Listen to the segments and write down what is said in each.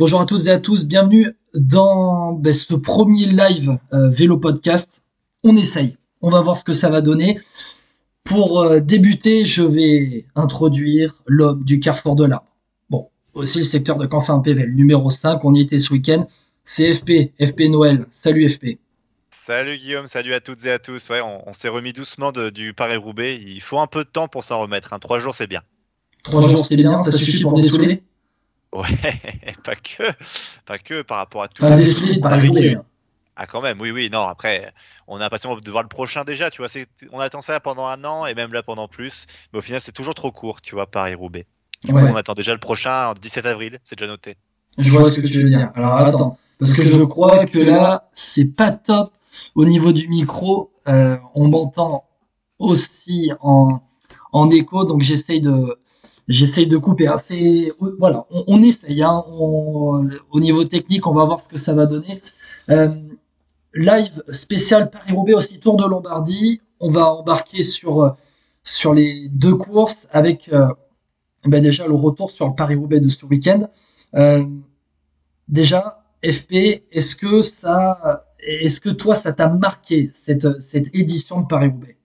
Bonjour à toutes et à tous, bienvenue dans ben, ce premier live euh, vélo podcast. On essaye, on va voir ce que ça va donner. Pour euh, débuter, je vais introduire l'homme du carrefour de l'arbre. Bon, aussi le secteur de Canfin PVL, numéro 5, on y était ce week-end. C'est FP, FP Noël. Salut FP. Salut Guillaume, salut à toutes et à tous. Ouais, on, on s'est remis doucement de- du Paris-Roubaix. Il faut un peu de temps pour s'en remettre. hein. Trois jours, c'est bien. Trois jours, c'est bien, ça suffit pour dessouler. Ouais, pas que, pas que par rapport à tout. Enfin, dessouler de Paris-Roubaix. hein. Ah quand même, oui, oui, non. Après, on a l'impression de voir le prochain déjà. Tu vois, on attend ça pendant un an et même là pendant plus. Mais au final, c'est toujours trop court, tu vois, Paris-Roubaix. Ouais. On attend déjà le prochain, 17 avril. C'est déjà noté. Je vois ce que tu veux dire. Alors attends, parce que je crois que là, c'est pas top au niveau du micro. Euh, on m'entend aussi en, en écho, donc j'essaye de j'essaye de couper. C'est voilà, on, on essaye. Hein. On- au niveau technique, on va voir ce que ça va donner. Euh, live spécial Paris-Roubaix aussi Tour de Lombardie. On va embarquer sur euh, sur les deux courses avec euh, ben déjà le retour sur le Paris-Roubaix de ce week-end. Euh, déjà, FP, est-ce que ça, est-ce que toi, ça t'a marqué cette, cette édition de Paris-Roubaix?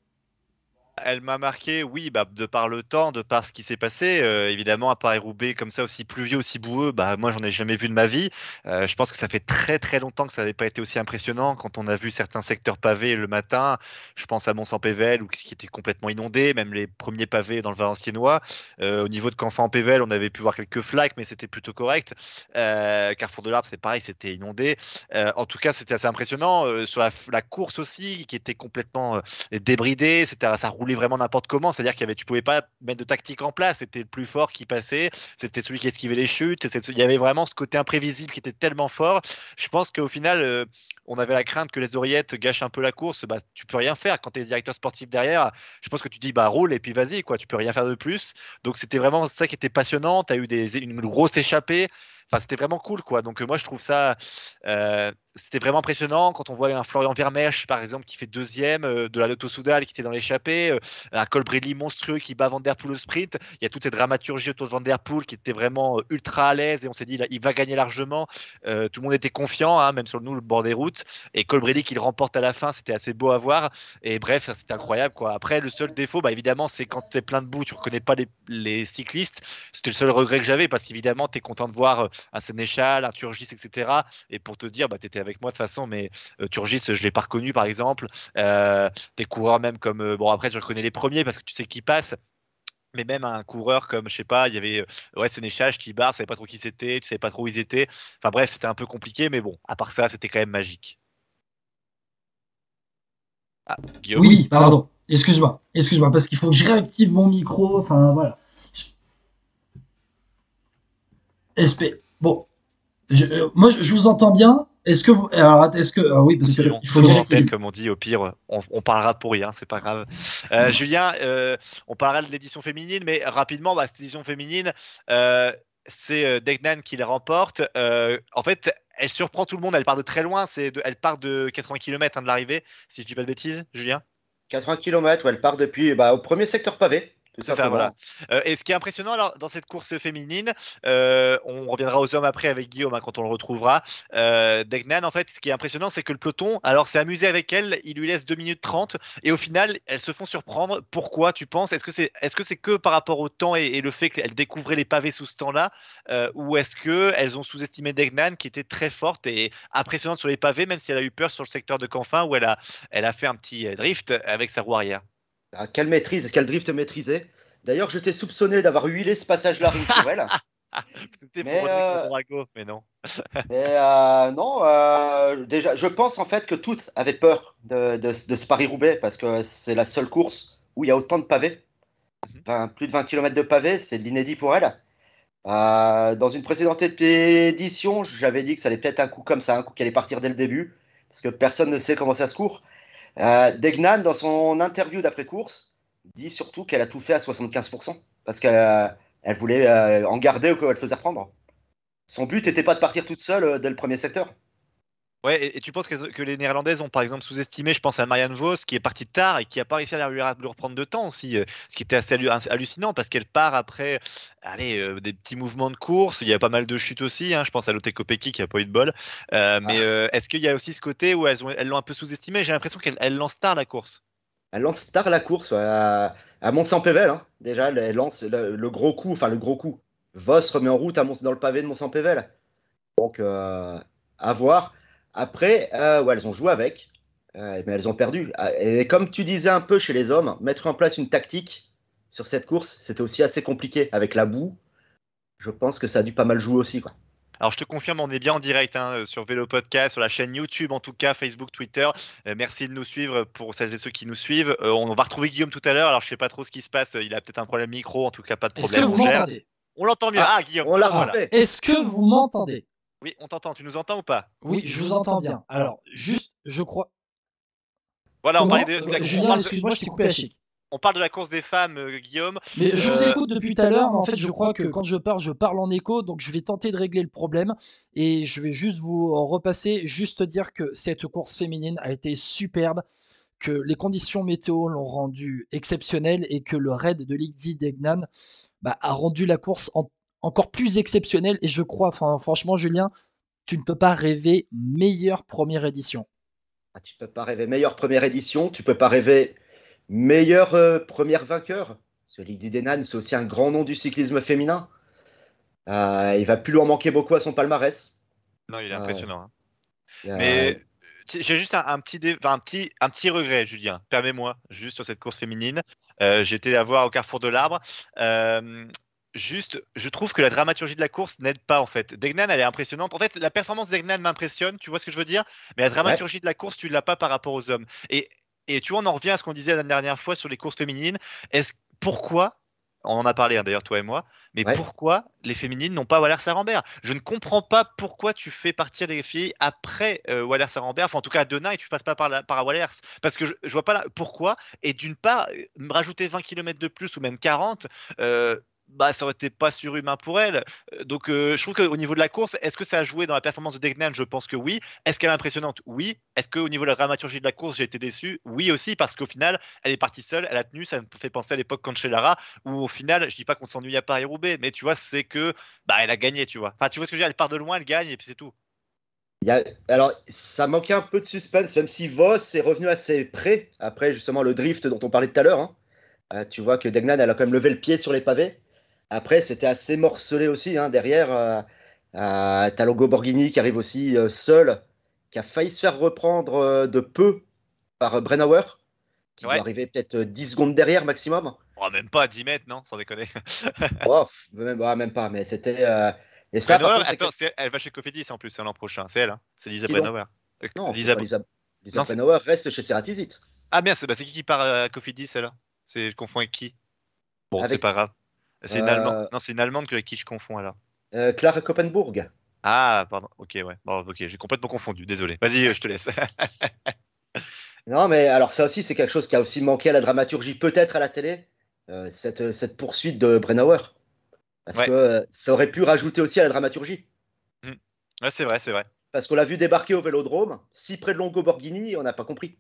Elle m'a marqué, oui, bah, de par le temps, de par ce qui s'est passé. Euh, évidemment, à Paris-Roubaix, comme ça, aussi pluvieux, aussi boueux, bah, moi, j'en ai jamais vu de ma vie. Euh, je pense que ça fait très, très longtemps que ça n'avait pas été aussi impressionnant quand on a vu certains secteurs pavés le matin. Je pense à Mont-Saint-Pével, qui était complètement inondé, même les premiers pavés dans le Valenciennois. Euh, au niveau de Canfin-Pével, on avait pu voir quelques flaques, mais c'était plutôt correct. Carrefour de l'Arbre, c'est pareil, c'était inondé. En tout cas, c'était assez impressionnant. Sur la, la course aussi, qui était complètement débridé, c'était ça roulait vraiment n'importe comment, c'est-à-dire qu'il y avait tu pouvais pas mettre de tactique en place, c'était le plus fort qui passait, c'était celui qui esquivait les chutes, il y avait vraiment ce côté imprévisible qui était tellement fort. Je pense qu'au final euh, on avait la crainte que les oreillettes gâchent un peu la course, bah, tu peux rien faire quand tu es directeur sportif derrière. Je pense que tu dis bah roule et puis vas-y quoi, tu peux rien faire de plus. Donc c'était vraiment ça qui était passionnant, tu as eu des, une grosse échappée. Enfin, c'était vraiment cool, quoi. Donc, moi, je trouve ça. euh, c'était vraiment impressionnant quand on voit un Florian Vermeersch, par exemple, qui fait deuxième, euh, de la Lotto Soudal qui était dans l'échappée, euh, un Colbrelli monstrueux qui bat Van Der Poel au sprint. Il y a toute cette dramaturgie autour de Van Der Poel qui était vraiment euh, ultra à l'aise et on s'est dit, là, il va gagner largement. Euh, tout le monde était confiant, hein, même sur nous, le bord des routes. Et Colbrelli qui le remporte à la fin, c'était assez beau à voir. Et bref, c'était incroyable, quoi. Après, le seul défaut, bah, évidemment, c'est quand tu es plein de boue, tu reconnais pas les, les cyclistes. C'était le seul regret que j'avais parce qu'évidemment, tu es content de voir un Sénéchal, un Turgis, etc. Et pour te dire, bah, tu étais avec moi de toute façon, mais euh, Turgis, je l'ai pas reconnu par exemple. Euh, des coureurs même comme. euh, bon, après, tu reconnais les premiers parce que tu sais qui passe. Mais même un coureur comme, je sais pas, il y avait ouais, Sénéchal, Stibar, tu savais pas trop qui c'était, tu savais pas trop où ils étaient. Enfin bref, c'était un peu compliqué, mais bon, à part ça, c'était quand même magique. Ah, Oui, pardon. Excuse-moi, excuse-moi, parce qu'il faut que je réactive mon micro. Enfin, voilà. SP. Bon. Moi, je vous entends bien. Est-ce que vous. Alors, est-ce que. ah oui, parce que C'est bon, il faut que comme on dit, au pire, on, on parlera pour rien, c'est pas grave. Euh, Julien, euh, on parlera de l'édition féminine, mais rapidement, bah, cette édition féminine, euh, c'est Degnan qui la remporte. Euh, en fait, elle surprend tout le monde, elle part de très loin, c'est de- elle part de 80 km de l'arrivée, si je dis pas de bêtises, Julien? 80 km, elle part depuis bah, au premier secteur pavé. C'est ça, voilà. Euh, et ce qui est impressionnant alors, dans cette course féminine, euh, on reviendra aux hommes après avec Guillaume hein, quand on le retrouvera. Euh, Degnan, en fait, ce qui est impressionnant, c'est que le peloton, alors s'est amusé avec elle, il lui laisse 2 minutes 30 et au final, elles se font surprendre. Pourquoi tu penses? Est-ce que c'est est -ce c'est que par rapport au temps et, et le fait qu'elles découvraient les pavés sous ce temps-là Ou est-ce qu'elles ont sous-estimé Degnan qui était très forte et impressionnante sur les pavés, même si elle a eu peur sur le secteur de Canfin où elle a, elle a fait un petit drift avec sa roue arrière? Ah, quelle maîtrise, quel drift maîtrisé. D'ailleurs, je t'ai soupçonné d'avoir huilé ce passage-là elle. C'était pour euh, mais non. Mais euh, non, euh, déjà, je pense en fait que toutes avaient peur de, de- de ce Paris-Roubaix parce que c'est la seule course où il y a autant de pavés. Mhm. Enfin, plus de 20 km de pavés, c'est de l'inédit pour elle. Euh, dans une précédente édition, j'avais dit que ça allait peut-être un coup comme ça, un coup qui allait partir dès le début. parce que personne ne sait comment ça se court. Euh, Degnan, dans son interview d'après-course, dit surtout qu'elle a tout fait à 75%, parce qu'elle euh, voulait euh, en garder ou qu'elle faisait reprendre. Son but n'était pas de partir toute seule euh, dès le premier secteur. Ouais, et, et tu penses que, que les Néerlandaises ont par exemple sous-estimé, je pense à Marianne Vos, qui est partie tard et qui n'a pas réussi à lui, reprendre de temps aussi, euh, ce qui était assez hallu- hallucinant parce qu'elle part après allez, euh, des petits mouvements de course. Il y a pas mal de chutes aussi. hein, je pense à Lotte Kopecky qui n'a pas eu de bol. Euh, mais euh, est-ce qu'il y a aussi ce côté où elles ont- elles l'ont un peu sous-estimé? J'ai l'impression qu'elle elle lance tard la course. Elle lance tard la course à, à Mont-Saint-Pével. hein. Déjà, elle, lance le, le gros coup, enfin le gros coup. Voss remet en route à Mont- dans le pavé de Mont-Saint-Pével. Donc, à voir. Après, euh, ouais, elles ont joué avec, euh, mais elles ont perdu. Ah, Et comme tu disais un peu chez les hommes, mettre en place une tactique sur cette course, c'était aussi assez compliqué avec la boue. Je pense que ça a dû pas mal jouer aussi. Quoi. Alors je te confirme, on est bien en direct hein, sur Vélo Podcast, sur la chaîne YouTube en tout cas, Facebook, Twitter. Euh, merci de nous suivre pour celles et ceux qui nous suivent. Euh, on va retrouver Guillaume tout à l'heure. Alors je sais pas trop ce qui se passe. Il a peut-être un problème micro, en tout cas pas de Est-ce que problème. vous m'entendez? On l'entend mieux. Ah, Guillaume. On l'a voilà. Est-ce que vous m'entendez? Oui, on t'entend. Tu nous entends ou pas? Oui, je vous entends bien. Alors, juste, je crois. Voilà, on, Comment parlait de, de la- Euh, on Julien, parle de- excuse-moi, je t'ai coupé la chic. on parle de la course des femmes, euh, Guillaume. Mais je vous Euh, écoute depuis tout à l'heure, mais en fait, je crois que quand je parle, je parle en écho, donc je vais tenter de régler le problème. Et je vais juste vous repasser, juste dire que cette course féminine a été superbe, que les conditions météo l'ont rendue exceptionnelle et que le raid de Ligdy Degnan bah, a rendu la course en- encore plus exceptionnelle. Et je crois, enfin, franchement, Julien, tu ne peux pas rêver meilleure première édition. Ah, tu peux pas rêver meilleure première édition, tu peux pas rêver meilleure euh, première vainqueur. Ce Lydie Denan, c'est aussi un grand nom du cyclisme féminin. Euh, il va plus lui en manquer beaucoup à son palmarès. Non, il est Euh, impressionnant. hein. Mais j'ai juste un, un petit dé- enfin, un petit un petit regret, Julien. Permets-moi, juste sur cette course féminine. Euh, J'étais la voir au carrefour de l'arbre. Euh, juste, je trouve que la dramaturgie de la course n'aide pas en fait. Degnan, elle est impressionnante. En fait, la performance de Degnan m'impressionne. Tu vois ce que je veux dire Mais la dramaturgie de la course, tu l'as pas par rapport aux hommes. Et et tu vois, on en revient à ce qu'on disait la dernière fois sur les courses féminines. Est-ce pourquoi on en a parlé hein, d'ailleurs toi et moi, mais Ouais. pourquoi les féminines n'ont pas Waller Sarambert? Je ne comprends pas pourquoi tu fais partir les filles après euh, Waller Sarambert, enfin en tout cas à Denain et tu passes pas par, la, par Wallers, parce que je, je vois pas la- pourquoi. Et d'une part, euh, rajouter 20 km de plus ou même 40, euh, bah ça aurait été pas surhumain pour elle. Euh, Donc euh, je trouve qu'au niveau de la course, est-ce que ça a joué dans la performance de Degnan Je pense que oui. Est-ce qu'elle est impressionnante? Oui. Est-ce qu'au niveau de la dramaturgie de la course, j'ai été déçu? Oui aussi, parce qu'au final, elle est partie seule, elle a tenu, ça me fait penser à l'époque Cancellara, où au final, je dis pas qu'on s'ennuie à Paris-Roubaix, mais tu vois, c'est que bah elle a gagné, tu vois. Enfin, tu vois ce que je veux dire, elle part de loin, elle gagne et puis c'est tout. alors, ça manquait un peu de suspense, même si Voss est revenu assez près, après justement le drift dont on parlait tout à l'heure. hein. Euh, tu vois que Degnan, elle a quand même levé le pied sur les pavés. Après, c'était assez morcelé aussi. hein, derrière, euh, euh, t'as Borghini qui arrive aussi euh, seul, qui a failli se faire reprendre euh, de peu par euh, Brennauer, qui Ouais. doit arriver peut-être euh, 10 secondes derrière maximum. Oh, même pas à 10 mètres, non, sans déconner. Oh, même, même pas, mais c'était. Et ça, Brennauer, contre, attends, elle va chez Cofidis en plus, c'est l'an prochain, c'est elle, hein. c'est Lisa Brennauer. Non, Lisa- Lisa, Lisa Non, c'est- Brennauer reste chez Ceratizit. Ah merde, c'est bah, c'est qui qui part à Cofidis, elle C'est je confonds avec qui? Bon, c'est pas grave. C'est une Euh, allemande. Non, une allemande que- avec qui je confonds alors. Euh, Clara Koppenburg. Ah, pardon. Ok, ouais. Bon, ok, j'ai complètement confondu. Désolé. Vas-y, euh, je te laisse. Non, mais alors ça aussi, c'est quelque chose qui a aussi manqué à la dramaturgie, peut-être à la télé, euh, cette, cette poursuite de Brennauer. Parce Ouais. que euh, ça aurait pu rajouter aussi à la dramaturgie. ouais, c'est vrai, c'est vrai. Parce qu'on l'a vu débarquer au vélodrome, si près de Longo Borghini, on n'a pas compris.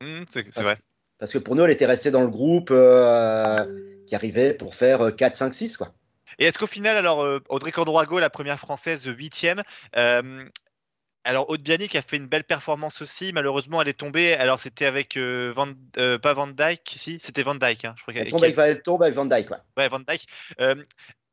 Hmm, c'est vrai. Parce que pour nous, elle était restée dans le groupe euh, qui arrivait pour faire euh, 4, 5, 6. Quoi. Et est-ce qu'au final, alors, euh, Audrey Cordroago, la première française, huitième, euh, alors Aude Bianic a fait une belle performance aussi. Malheureusement, elle est tombée. Alors, c'était avec euh, Van, euh, pas Van Dyke, si, c'était Van Dyke. hein, je crois Elle tombe, avec, elle tombe avec Van Dyke. Quoi. Ouais, Van Dyke. Euh,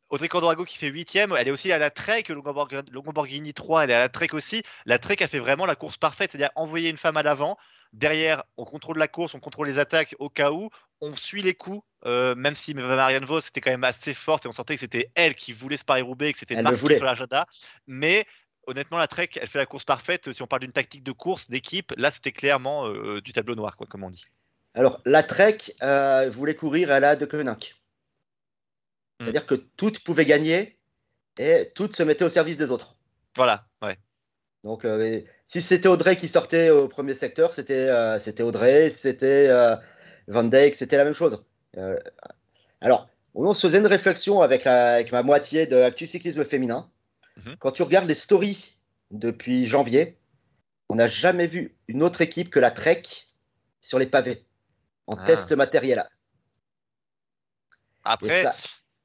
Audrey Cordorago qui fait huitième, elle est aussi à la Trek, Longo Borg- Longo Borghini 3, elle est à la Trek aussi. La Trek a fait vraiment la course parfaite, c'est-à-dire envoyer une femme à l'avant. Derrière, on contrôle la course, on contrôle les attaques au cas où, on suit les coups, euh, même si Marianne Vos était quand même assez forte et on sentait que c'était elle qui voulait ce Paris-Roubaix, que c'était marqué sur l'agenda. Mais honnêtement, la Trek, elle fait la course parfaite. Si on parle d'une tactique de course, d'équipe, là c'était clairement euh, du tableau noir, quoi, comme on dit. Alors, la Trek euh, voulait courir à la de Koenig. C'est-à-dire que toutes pouvaient gagner et toutes se mettaient au service des autres. Voilà, ouais. Donc, euh, si c'était Audrey qui sortait au premier secteur, c'était euh, c'était Audrey, c'était euh, Van Dijk, c'était la même chose. Alors, on se faisait une réflexion avec, la- avec ma moitié de Actu Cyclisme Féminin. Mhm. Quand tu regardes les stories depuis janvier, on n'a jamais vu une autre équipe que la Trek sur les pavés, en Ah. test matériel. Après, ça,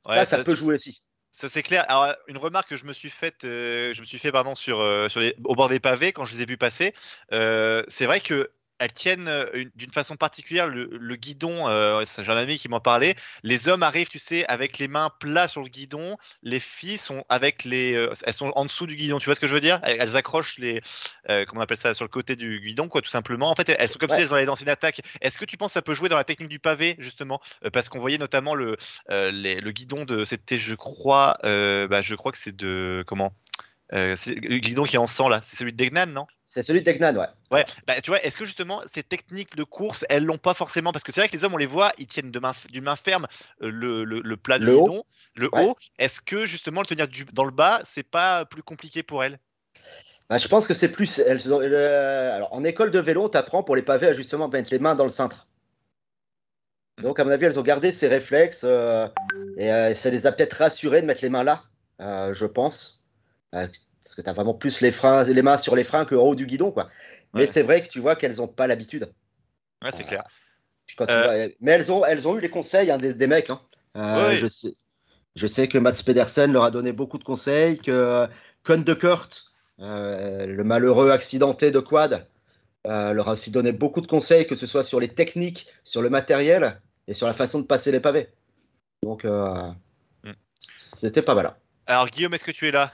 ouais, ça, ça ça- peut jouer aussi. Ça c'est clair. Alors une remarque que je me suis faite, euh, je me suis fait pardon sur, euh, sur les, au bord des pavés quand je les ai vus passer. euh, c'est vrai que elles tiennent euh, une- d'une façon particulière le, le guidon. euh, c'est- un ami qui m'en parlait. Les hommes arrivent, tu sais, avec les mains plats sur le guidon. Les filles sont avec les, euh, elles sont en dessous du guidon. Tu vois ce que je veux dire? Elles, elles accrochent les, euh, comment on appelle ça, sur le côté du guidon, quoi, tout simplement. En fait, elles sont comme Ouais. si elles allaient lancer une attaque. Est-ce que tu penses que ça peut jouer dans la technique du pavé justement? Parce qu'on voyait notamment le les- le guidon de c'était je crois bah, je crois que c'est de comment? Euh, c'est le guidon qui est en sang là c'est celui de Degnan non? C'est celui de Degnan, ouais. ouais bah, tu vois est-ce que justement ces techniques de course elles l'ont pas forcément? Parce que c'est vrai que les hommes on les voit ils tiennent de main d'une main ferme euh, le, le, le plat du Le haut? le Ouais. haut est-ce que justement le tenir du- dans le bas c'est pas plus compliqué pour elles Bah, je pense que c'est plus. elles euh, alors, en école de vélo, on t'apprend pour les pavés à justement mettre les mains dans le cintre. Donc, à mon avis, elles ont gardé ces réflexes euh, et euh, ça les a peut-être rassurées de mettre les mains là, je pense. Euh, parce que tu as vraiment plus les, freins, les mains sur les freins qu'en haut du guidon. Quoi. Mais Ouais. c'est vrai que tu vois qu'elles n'ont pas l'habitude. ouais c'est clair Quand tu Euh. vois- mais elles ont, elles ont eu les conseils hein, des, des mecs. hein. Euh, je, sais, je sais que Mats Pedersen leur a donné beaucoup de conseils, que Kuhn de Kurt, euh, le malheureux accidenté de quad, euh, leur a aussi donné beaucoup de conseils, que ce soit sur les techniques, sur le matériel et sur la façon de passer les pavés. Donc, euh, Mm. c'était pas mal. hein. alors Guillaume est-ce que tu es là?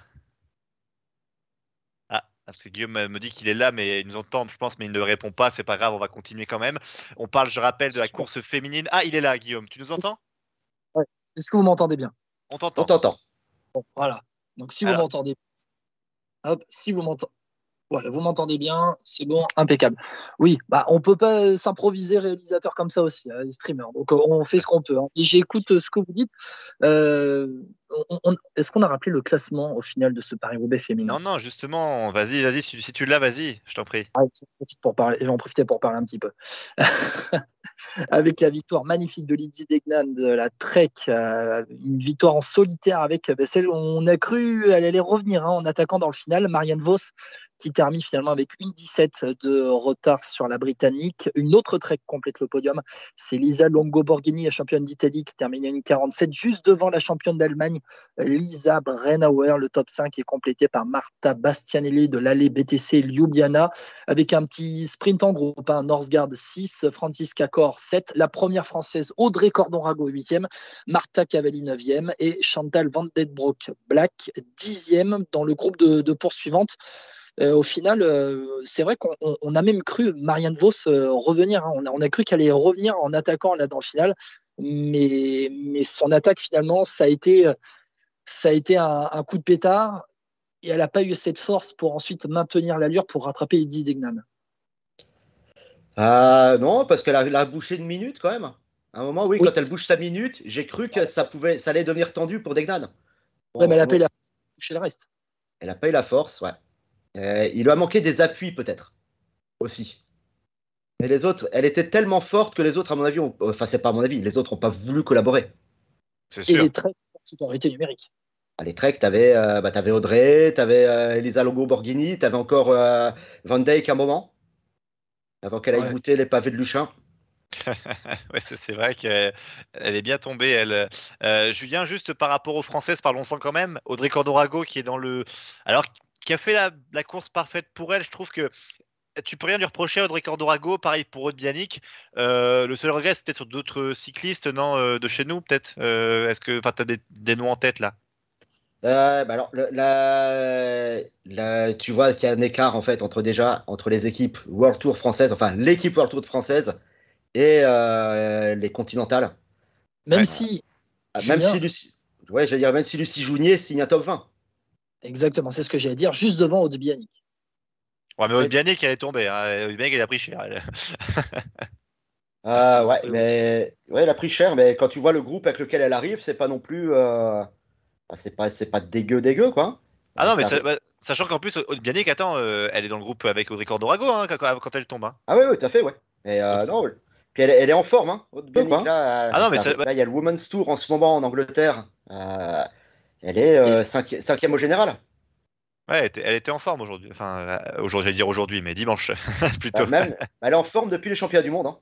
Parce que Guillaume me dit qu'il est là, mais il nous entend, je pense, mais il ne répond pas. C'est pas grave, on va continuer quand même. On parle, je rappelle, de la course féminine. Ah, il est là, Guillaume. Tu nous entends? Est-ce que vous m'entendez bien? On On t'entend. t'entend. Bon, Voilà. Donc si Alors. vous m'entendez, hop, si vous m'entendez, voilà, vous m'entendez bien, c'est bon, impeccable. Oui, bah on peut pas s'improviser réalisateur comme ça aussi, hein, les streamers. Donc euh, on fait ce qu'on peut. hein. Et j'écoute euh, ce que vous dites. Euh, Est-ce qu'on a rappelé le classement au final de ce Paris-Roubaix féminin? Non, non, justement, vas-y, vas-y, si, si tu l'as, vas-y, je t'en prie. Ah, pour parler, je vais en profiter pour parler un petit peu. avec la victoire magnifique de Lydie Degnan de la Trek, euh, une victoire en solitaire avec euh, celle où on a cru elle allait revenir hein, en attaquant dans le final, Marianne Vos qui termine finalement avec une 17 de retard sur la Britannique. Une autre Trek complète le podium, c'est Lisa Longo-Borghini, la championne d'Italie qui termine à une 47, juste devant la championne d'Allemagne, Lisa Brennauer. Le top 5 est complété par Marta Bastianelli de l'allée BTC Ljubljana avec un petit sprint en groupe. Hein, Northgard 6, Francisca Cor 7, la première française Audrey Cordon-Rago 8e, Marta Cavalli 9e et Chantal Van Denbroek Black 10e dans le groupe de, de poursuivantes. Euh, au final, euh, c'est vrai qu'on on- on a même cru Marianne Vos euh, revenir. hein. On, a, on a cru qu'elle allait revenir en attaquant là dans le final, mais, mais son attaque finalement, ça a été, ça a été un, un coup de pétard et elle n'a pas eu cette force pour ensuite maintenir l'allure pour rattraper Eddie Degnan. Euh, non, parce qu'elle a, bouché une minute quand même. À un moment, oui, Oui. quand elle bouge sa minute, j'ai cru que ça pouvait, ça allait devenir tendu pour Degnan. Ouais, mais elle a Bon, pas eu la force de toucher le reste. Elle n'a pas eu la force, ouais. Euh, il lui a manqué des appuis, peut-être, aussi. Mais les autres, elle était tellement forte que les autres, à mon avis, ont... enfin, c'est pas à mon avis, les autres n'ont pas voulu collaborer. C'est Et sûr. les traits de supériorité numérique. À les Trek, t'avais euh, bah, t'avais Audrey, t'avais euh, Elisa Longo Borghini, t'avais encore euh, Van Dijk à un moment, avant qu'elle aille Ouais. goûter les pavés de Luchin. Ouais, c'est vrai qu'elle elle est bien tombée. Elle. Euh, Julien, juste par rapport aux Françaises, parlons-en quand même. Audrey Cordorago qui est dans le. Alors, qui a fait la, la course parfaite pour elle, je trouve que. Tu peux rien lui reprocher Audrey Cordorago, pareil pour Aude Bianic. Euh, le seul regret, c'était sur d'autres cyclistes, non, euh, de chez nous, peut-être. Euh, Est-ce que, enfin, t'as des, des noms en tête là? Euh, bah alors, le- la, la- tu vois qu'il y a un écart en fait entre déjà entre les équipes World Tour françaises, enfin l'équipe World Tour française et euh, les continentales. Même Ouais. si, Ah, Même Julien. si Lucie, ouais, j'allais dire même si Lucie Jounier signe un top 20. Exactement, c'est ce que j'allais dire, juste devant Aude Bianic. Ouais, mais Bianic, elle est tombée. Hein. Aude Bianic, elle a pris cher. elle. Ah ouais, mais ouais, elle a pris cher, mais quand tu vois le groupe avec lequel elle arrive, c'est pas non plus, euh, bah, c'est pas, c'est pas dégueu dégueu quoi. Ah non, mais Ça- bah, Sachant qu'en plus, Bianic, attends, euh, elle est dans le groupe avec Audrey Cordorago hein, quand, quand, elle tombe. Hein. Ah oui, oui, tout à fait, ouais. Et, euh, non, Puis elle, elle, est en forme, hein. Là, ah non, mais là, il y a le Women's Tour en ce moment en Angleterre. Euh, elle est euh, cinqui cinquième au général. Ouais, elle était, en forme aujourd'hui. Enfin, aujourd'hui, j'allais dire aujourd'hui, mais dimanche plutôt. Bah, même, elle est en forme depuis les championnats du monde. Hein.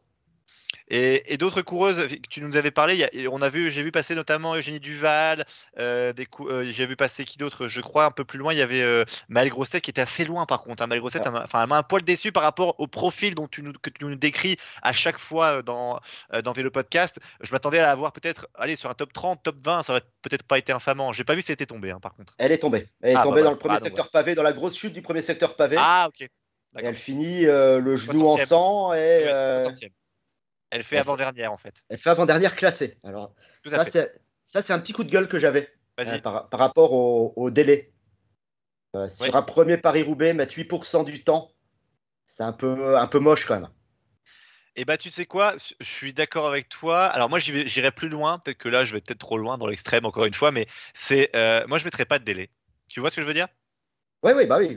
Et, d'autres coureuses, tu nous avais parlé, on a vu, j'ai vu passer notamment Eugénie Duval, euh, euh, j'ai vu passer qui d'autre, je crois un peu plus loin, il y avait euh, Maëlle Grosset qui était assez loin par contre. Hein, Maëlle Grosset, enfin, elle m'a un poil déçu par rapport au profil dont tu nous, que tu nous décris à chaque fois dans, dans Vélo Podcast. Je m'attendais à la voir peut-être aller sur un top 30, top 20, ça aurait peut-être pas été infamant. J'ai pas vu si elle était tombée hein, par contre. Elle est tombée. Elle est ah, tombée bah, dans le premier secteur pavé, dans la grosse chute du premier secteur pavé. Ah ok. Et elle finit le genou en sang et. Elle fait avant-dernière en fait. Elle fait avant-dernière classée. Alors, ça, c'est un petit coup de gueule que j'avais euh, par, rapport au, délai. Euh, sur un premier Paris-Roubaix, mettre 8% du temps, c'est un peu, un peu moche quand même. Et eh bah tu sais quoi, je suis d'accord avec toi. Alors moi j'irai plus loin, peut-être que là je vais peut-être trop loin dans l'extrême encore une fois, mais c'est euh, moi je mettrais pas de délai. Tu vois ce que je veux dire? Oui oui bah oui.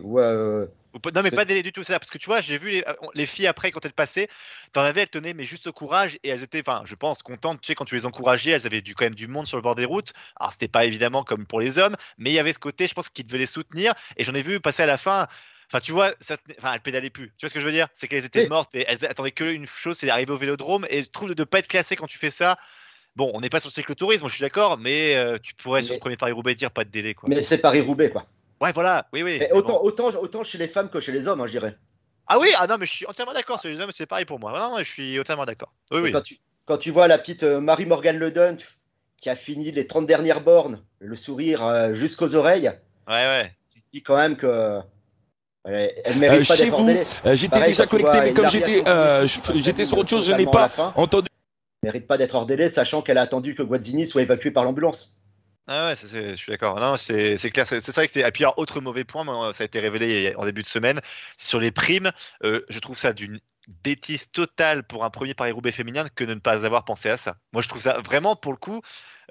Non, mais pas délai du tout, ça. Parce que tu vois, j'ai vu les, euh, les, filles après, quand elles passaient, t'en avais, elles tenaient, mais juste courage. Et elles étaient, enfin, je pense, contentes. Tu sais, quand tu les encourageais, elles avaient du, quand même du monde sur le bord des routes. Alors, c'était pas évidemment comme pour les hommes, mais il y avait ce côté, je pense, qu'ils devaient les soutenir. Et j'en ai vu passer à la fin. Enfin, tu vois, ça, enfin, elles pédalaient plus. Tu vois ce que je veux dire? C'est qu'elles étaient mortes, mais elles attendaient qu'une chose, c'est d'arriver au vélodrome. Et je trouve de ne pas être classé quand tu fais ça. Bon, on n'est pas sur le cyclotourisme, je suis d'accord, mais euh, tu pourrais sur le premier Paris-Roubaix dire pas de délai. Quoi. Mais c'est Paris-Roubaix, quoi. Ouais, voilà, oui, oui. autant, autant, autant chez les femmes que chez les hommes, hein, je dirais. Ah oui, ah non, mais je suis entièrement d'accord. Chez les hommes, c'est pareil pour moi. Non, je suis entièrement d'accord. Oui, oui. Quand, tu, quand tu vois la petite euh, Marie-Morgane Le qui a fini les 30 dernières bornes, le sourire euh, jusqu'aux oreilles. Ouais, ouais. Tu te dis quand même que. Elle mérite euh, pas chez vous, j'étais déjà connecté, mais comme j'étais j'étais sur autre chose, je n'ai pas entendu. Elle mérite pas d'être hors délai, sachant qu'elle a attendu que Guazzini soit évacué par l'ambulance. Ah ouais, je suis d'accord. Non, c'est clair. C'est ça que c'est. Et puis, alors, autre mauvais point, ça a été révélé en début de semaine, sur les primes. Euh, je trouve ça d'une bêtise totale pour un premier Paris-Roubaix féminin que de ne pas avoir pensé à ça. Moi, je trouve ça vraiment, pour le coup,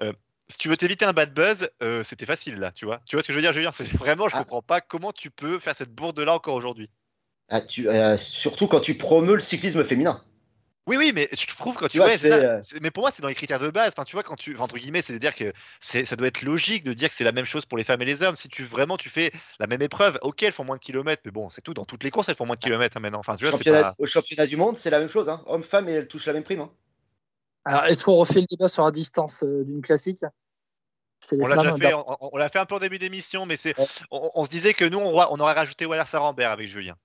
euh, si tu veux t'éviter un bad buzz, euh, c'était facile là, tu vois. Tu vois ce que je veux dire, Julien C'est vraiment, je ne ah. comprends pas comment tu peux faire cette bourde là encore aujourd'hui. Ah, surtout quand tu promeus le cyclisme féminin. Oui, oui, mais je trouve quand tu, vois, euh, mais pour moi, c'est dans les critères de base. Enfin, tu vois, quand tu, entre guillemets, c'est-à-dire que ça doit être logique de dire que c'est la même chose pour les femmes et les hommes. Si tu vraiment tu fais la même épreuve, ok, elles font moins de kilomètres, mais bon, c'est tout. Dans toutes les courses, elles font moins de kilomètres hein, maintenant. Enfin, tu vois, Au championnat du monde, c'est la même chose. Hein. Hommes-femmes, elles touchent la même prime. Hein. Alors, est-ce qu'on refait le débat sur la distance euh, d'une classique? On l'a déjà fait, on, l'a fait un peu en début d'émission, mais c'est, on, se disait que nous, on, on aurait rajouté Waller Sarambert avec Julien.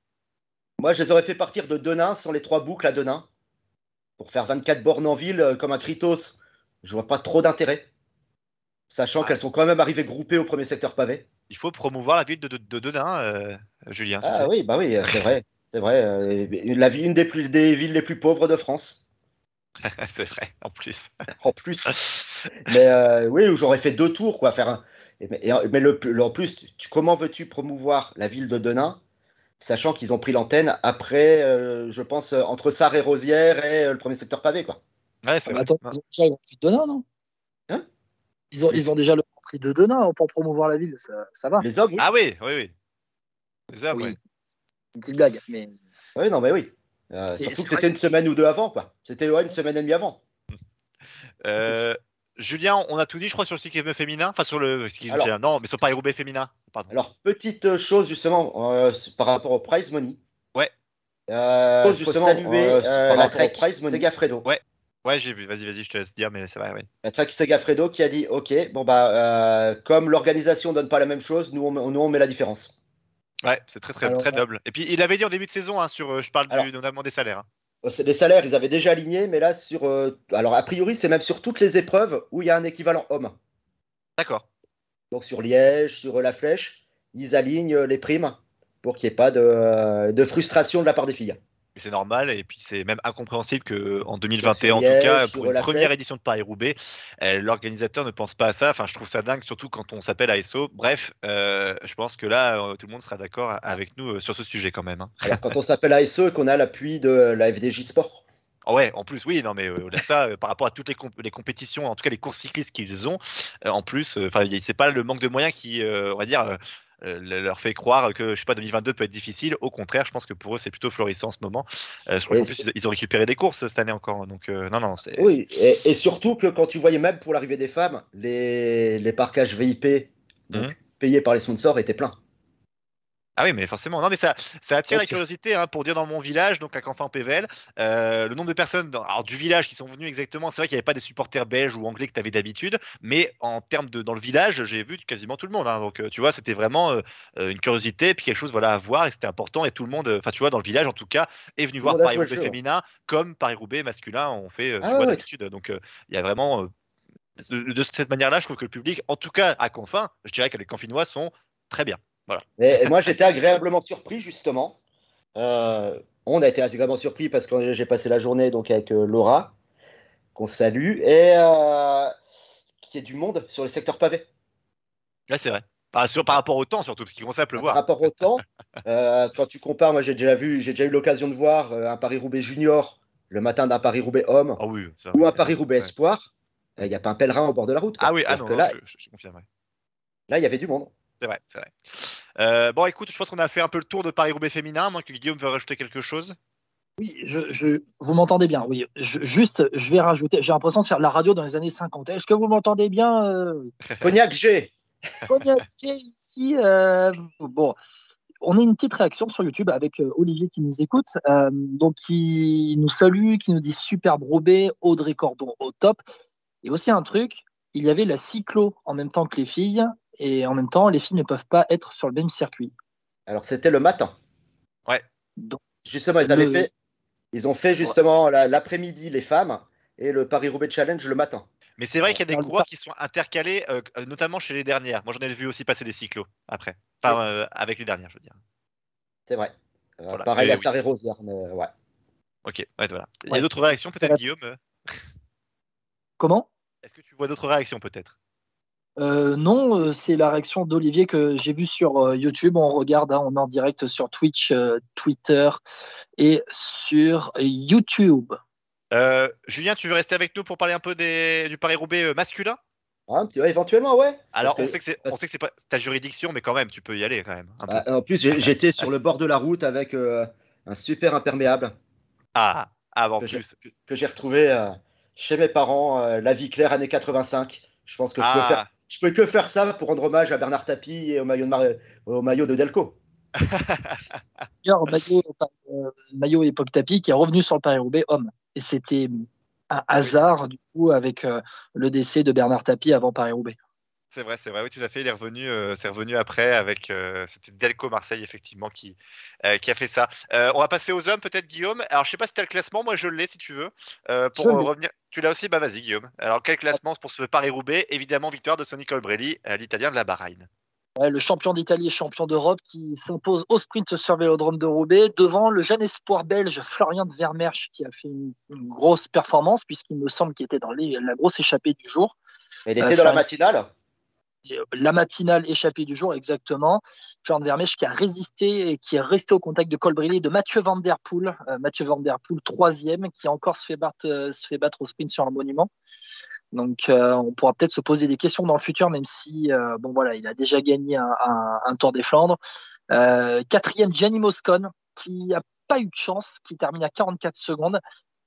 Moi, je les aurais fait partir de Denain sur les trois boucles à Denain pour faire 24 bornes en ville euh, comme un Tritos, je vois pas trop d'intérêt. Sachant qu'elles sont quand même arrivées groupées au premier secteur pavé. Il faut promouvoir la ville de, Denain, euh, Julien. Ah oui, bah oui, c'est vrai. C'est vrai. Euh, la, une des, plus, des villes les plus pauvres de France. c'est vrai, en plus. en plus. Mais oui, j'aurais fait deux tours, quoi. Faire un... mais, le, en plus, comment veux-tu promouvoir la ville de Denain sachant qu'ils ont pris l'antenne après, euh, je pense, euh, entre Sarre et Rosière et euh, le premier secteur pavé. Quoi. Ouais, c'est Attends, ils ont déjà le Grand Prix de Denain, non? Hein? Ils, ont, ils ont déjà le Grand Prix de Denain pour promouvoir la ville, ça, ça va. Les hommes, oui. Ah oui, oui, oui. Les hommes, oui. C'est une petite blague, mais. Oui, non, mais oui. surtout que c'était une semaine ou deux avant, quoi. C'était ouais, une semaine et demie avant. Euh, Julien, on a tout dit, je crois, sur le cyclisme féminin. Enfin, sur le cyclisme féminin. Non, mais sur Paris-Roubaix féminin. Alors, petite chose, justement, euh, par rapport au prize money. Ouais. Euh, faut justement, saluer euh, euh la Trek Segafredo. Ouais. Ouais, j'ai vu. Vas-y, vas-y, je te laisse dire, mais c'est vrai, oui. La Trek Segafredo qui a dit Ok, bon, bah, euh, comme l'organisation donne pas la même chose, nous, on, nous, on met la différence. Ouais, c'est très, très, très noble. Et puis, il avait dit en début de saison, hein, sur, je parle du, notamment des salaires. Hein. Euh, c'est des salaires, ils avaient déjà aligné, mais là, sur. Euh, alors, a priori, c'est même sur toutes les épreuves où il y a un équivalent homme. D'accord. Donc, sur Liège, sur la flèche, ils alignent les primes pour qu'il n'y ait pas de, de frustration de la part des filles c'est normal et puis c'est même incompréhensible que en 2021 en tout cas pour une première édition de Paris Roubaix euh, l'organisateur ne pense pas à ça. Enfin je trouve ça dingue surtout quand on s'appelle ASO bref euh, je pense que là euh, tout le monde sera d'accord avec nous sur ce sujet quand même hein. Alors, quand on s'appelle ASO et qu'on a l'appui de la FDJ Sport. Ah ouais, en plus, oui, non, mais ça, par rapport à toutes les, les, compétitions, en tout cas les courses cyclistes qu'ils ont, en plus, enfin, c'est pas le manque de moyens qui, on va dire, leur fait croire que je sais pas 2022 peut être difficile. Au contraire, je pense que pour eux c'est plutôt florissant en ce moment. je crois qu'en plus ils ont récupéré des courses cette année encore. Donc non non c'est. Oui et, surtout que quand tu voyais même pour l'arrivée des femmes, les, les VIP donc, mmh. payés par les sponsors étaient pleins. Ah oui, mais forcément. Non, mais ça, ça attire la curiosité hein, pour dire dans mon village, donc à Canfin PVL, euh, le nombre de personnes alors, du village qui sont venues exactement. C'est vrai qu'il n'y avait pas des supporters belges ou anglais que tu avais d'habitude, mais en termes de dans le village, j'ai vu quasiment tout le monde. Hein. donc euh, tu vois, c'était vraiment euh, une curiosité, puis quelque chose voilà, à voir, et c'était important. Et tout le monde, enfin tu vois, dans le village en tout cas, est venu voir Paris-Roubaix féminin comme Paris-Roubaix masculin on fait ah d'habitude. Donc il y a vraiment. De, cette manière-là, je trouve que le public, en tout cas à Confin, je dirais que les Confinois sont très bien. Et, moi, j'étais agréablement surpris, justement. Euh, on a été agréablement surpris parce que j'ai passé la journée donc avec euh, Laura, qu'on salue, et euh, qu'il y ait du monde sur le secteur pavé. Ouais, c'est vrai. Par, par rapport au temps, surtout, parce qu'ils commençaient à pleuvoir. Par rapport au temps, quand tu compares, moi j'ai déjà vu, j'ai déjà eu l'occasion de voir un Paris-Roubaix junior le matin d'un Paris-Roubaix homme ah oui, ou un Paris-Roubaix espoir. Il n'y a pas un pèlerin au bord de la route. Ah oui, ah non, là, je, je, confirme. Là, il y avait du monde. C'est vrai, c'est vrai. Euh, bon, écoute, je pense qu'on a fait un peu le tour de Paris-Roubaix féminin. Moi, que Guillaume veut rajouter quelque chose? Oui, je, vous m'entendez bien. Oui, juste, je vais rajouter. J'ai l'impression de faire de la radio dans les années 50. Est-ce que vous m'entendez bien euh... Cognac G. Cognac G ici. Euh, bon, on a une petite réaction sur YouTube avec Olivier qui nous écoute, donc qui nous salue, qui nous dit superbe Roubaix, Audrey Cordon au top. Et aussi un truc, il y avait la cyclo en même temps que les filles, et en même temps, les filles ne peuvent pas être sur le même circuit. Alors, c'était le matin. Ouais. justement, ils avaient fait, ils ont fait justement l'après-midi les femmes et le Paris-Roubaix Challenge le matin. Mais c'est vrai qu'il y a des coureurs qui sont intercalés, euh, notamment chez les dernières. Moi, j'en ai vu aussi passer des cyclos après. Enfin, euh, avec les dernières, je veux dire. C'est vrai. Euh, pareil à Sarre Rosière, mais ouais. Ok, voilà. Il y a d'autres réactions peut-être, Guillaume Comment? Est-ce que tu vois d'autres réactions peut-être? Euh, non, euh, c'est la réaction d'Olivier que j'ai vue sur euh, YouTube. On regarde, hein, on est en direct sur Twitch, Twitter et sur YouTube. Julien, tu veux rester avec nous pour parler un peu du Paris-Roubaix masculin? Ah, Éventuellement, ouais. Alors, on, sait que c'est, pas ta juridiction, mais quand même, tu peux y aller quand même. Bah, en plus, j'étais sur le bord de la route avec un super imperméable. Ah, avant plus. que j'ai retrouvé chez mes parents, euh, La vie claire, année 85. Je pense que je, peux ah. faire, je peux que faire ça pour rendre hommage à Bernard Tapie et au maillot de, au maillot de Delco. D'ailleurs, maillot, euh, maillot époque Tapie qui est revenu sur le Paris-Roubaix homme. Et c'était un hasard, du coup, avec euh, le décès de Bernard Tapie avant Paris-Roubaix. C'est vrai, c'est vrai, oui, tout à fait. Il est revenu, euh, c'est revenu après avec, euh, c'était Delco Marseille effectivement qui, euh, qui a fait ça. on va passer aux hommes, peut-être Guillaume. Alors je sais pas si tu as le classement, moi je l'ai si tu veux. pour revenir, tu l'as aussi, bah vas-y Guillaume. Alors quel classement pour ce Paris Roubaix Évidemment victoire de Sonny Colbrelli, l'Italien de la Bahreïn. le champion d'Italie et champion d'Europe qui s'impose au sprint sur Vélodrome de Roubaix devant le jeune espoir belge Florian de Vermersch qui a fait une, grosse performance puisqu'il me semble qu'il était dans la grosse échappée du jour. il était dans la matinale la matinale échappée du jour, exactement. Florent Vermèche qui a résisté et qui est resté au contact de Colbrelli de Mathieu Van Der Poel. Euh, Mathieu Van Der Poel, troisième, qui encore se fait battre, euh, au sprint sur un monument. Donc, euh, on pourra peut-être se poser des questions dans le futur, même si, bon voilà, il a déjà gagné un, Tour des Flandres. quatrième, Gianni Moscon, qui n'a pas eu de chance, qui termine à 44 secondes.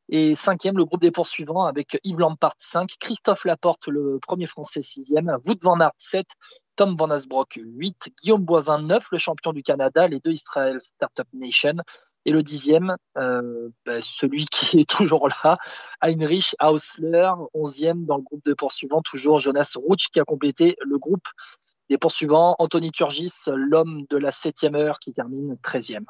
Et cinquième, le groupe des poursuivants avec Yves Lampart 5, Christophe Laporte, le premier français sixième, Wout van Aert 7, Tom Van Asbrock 8, Guillaume Boivin 9, le champion du Canada, les deux Israel Startup Nation. Et le dixième, euh, ben, celui qui est toujours là, Heinrich Hausler, onzième dans le groupe de poursuivants, toujours Jonas Rutsch qui a complété le groupe des poursuivants, Anthony Turgis, l'homme de la septième heure qui termine treizième.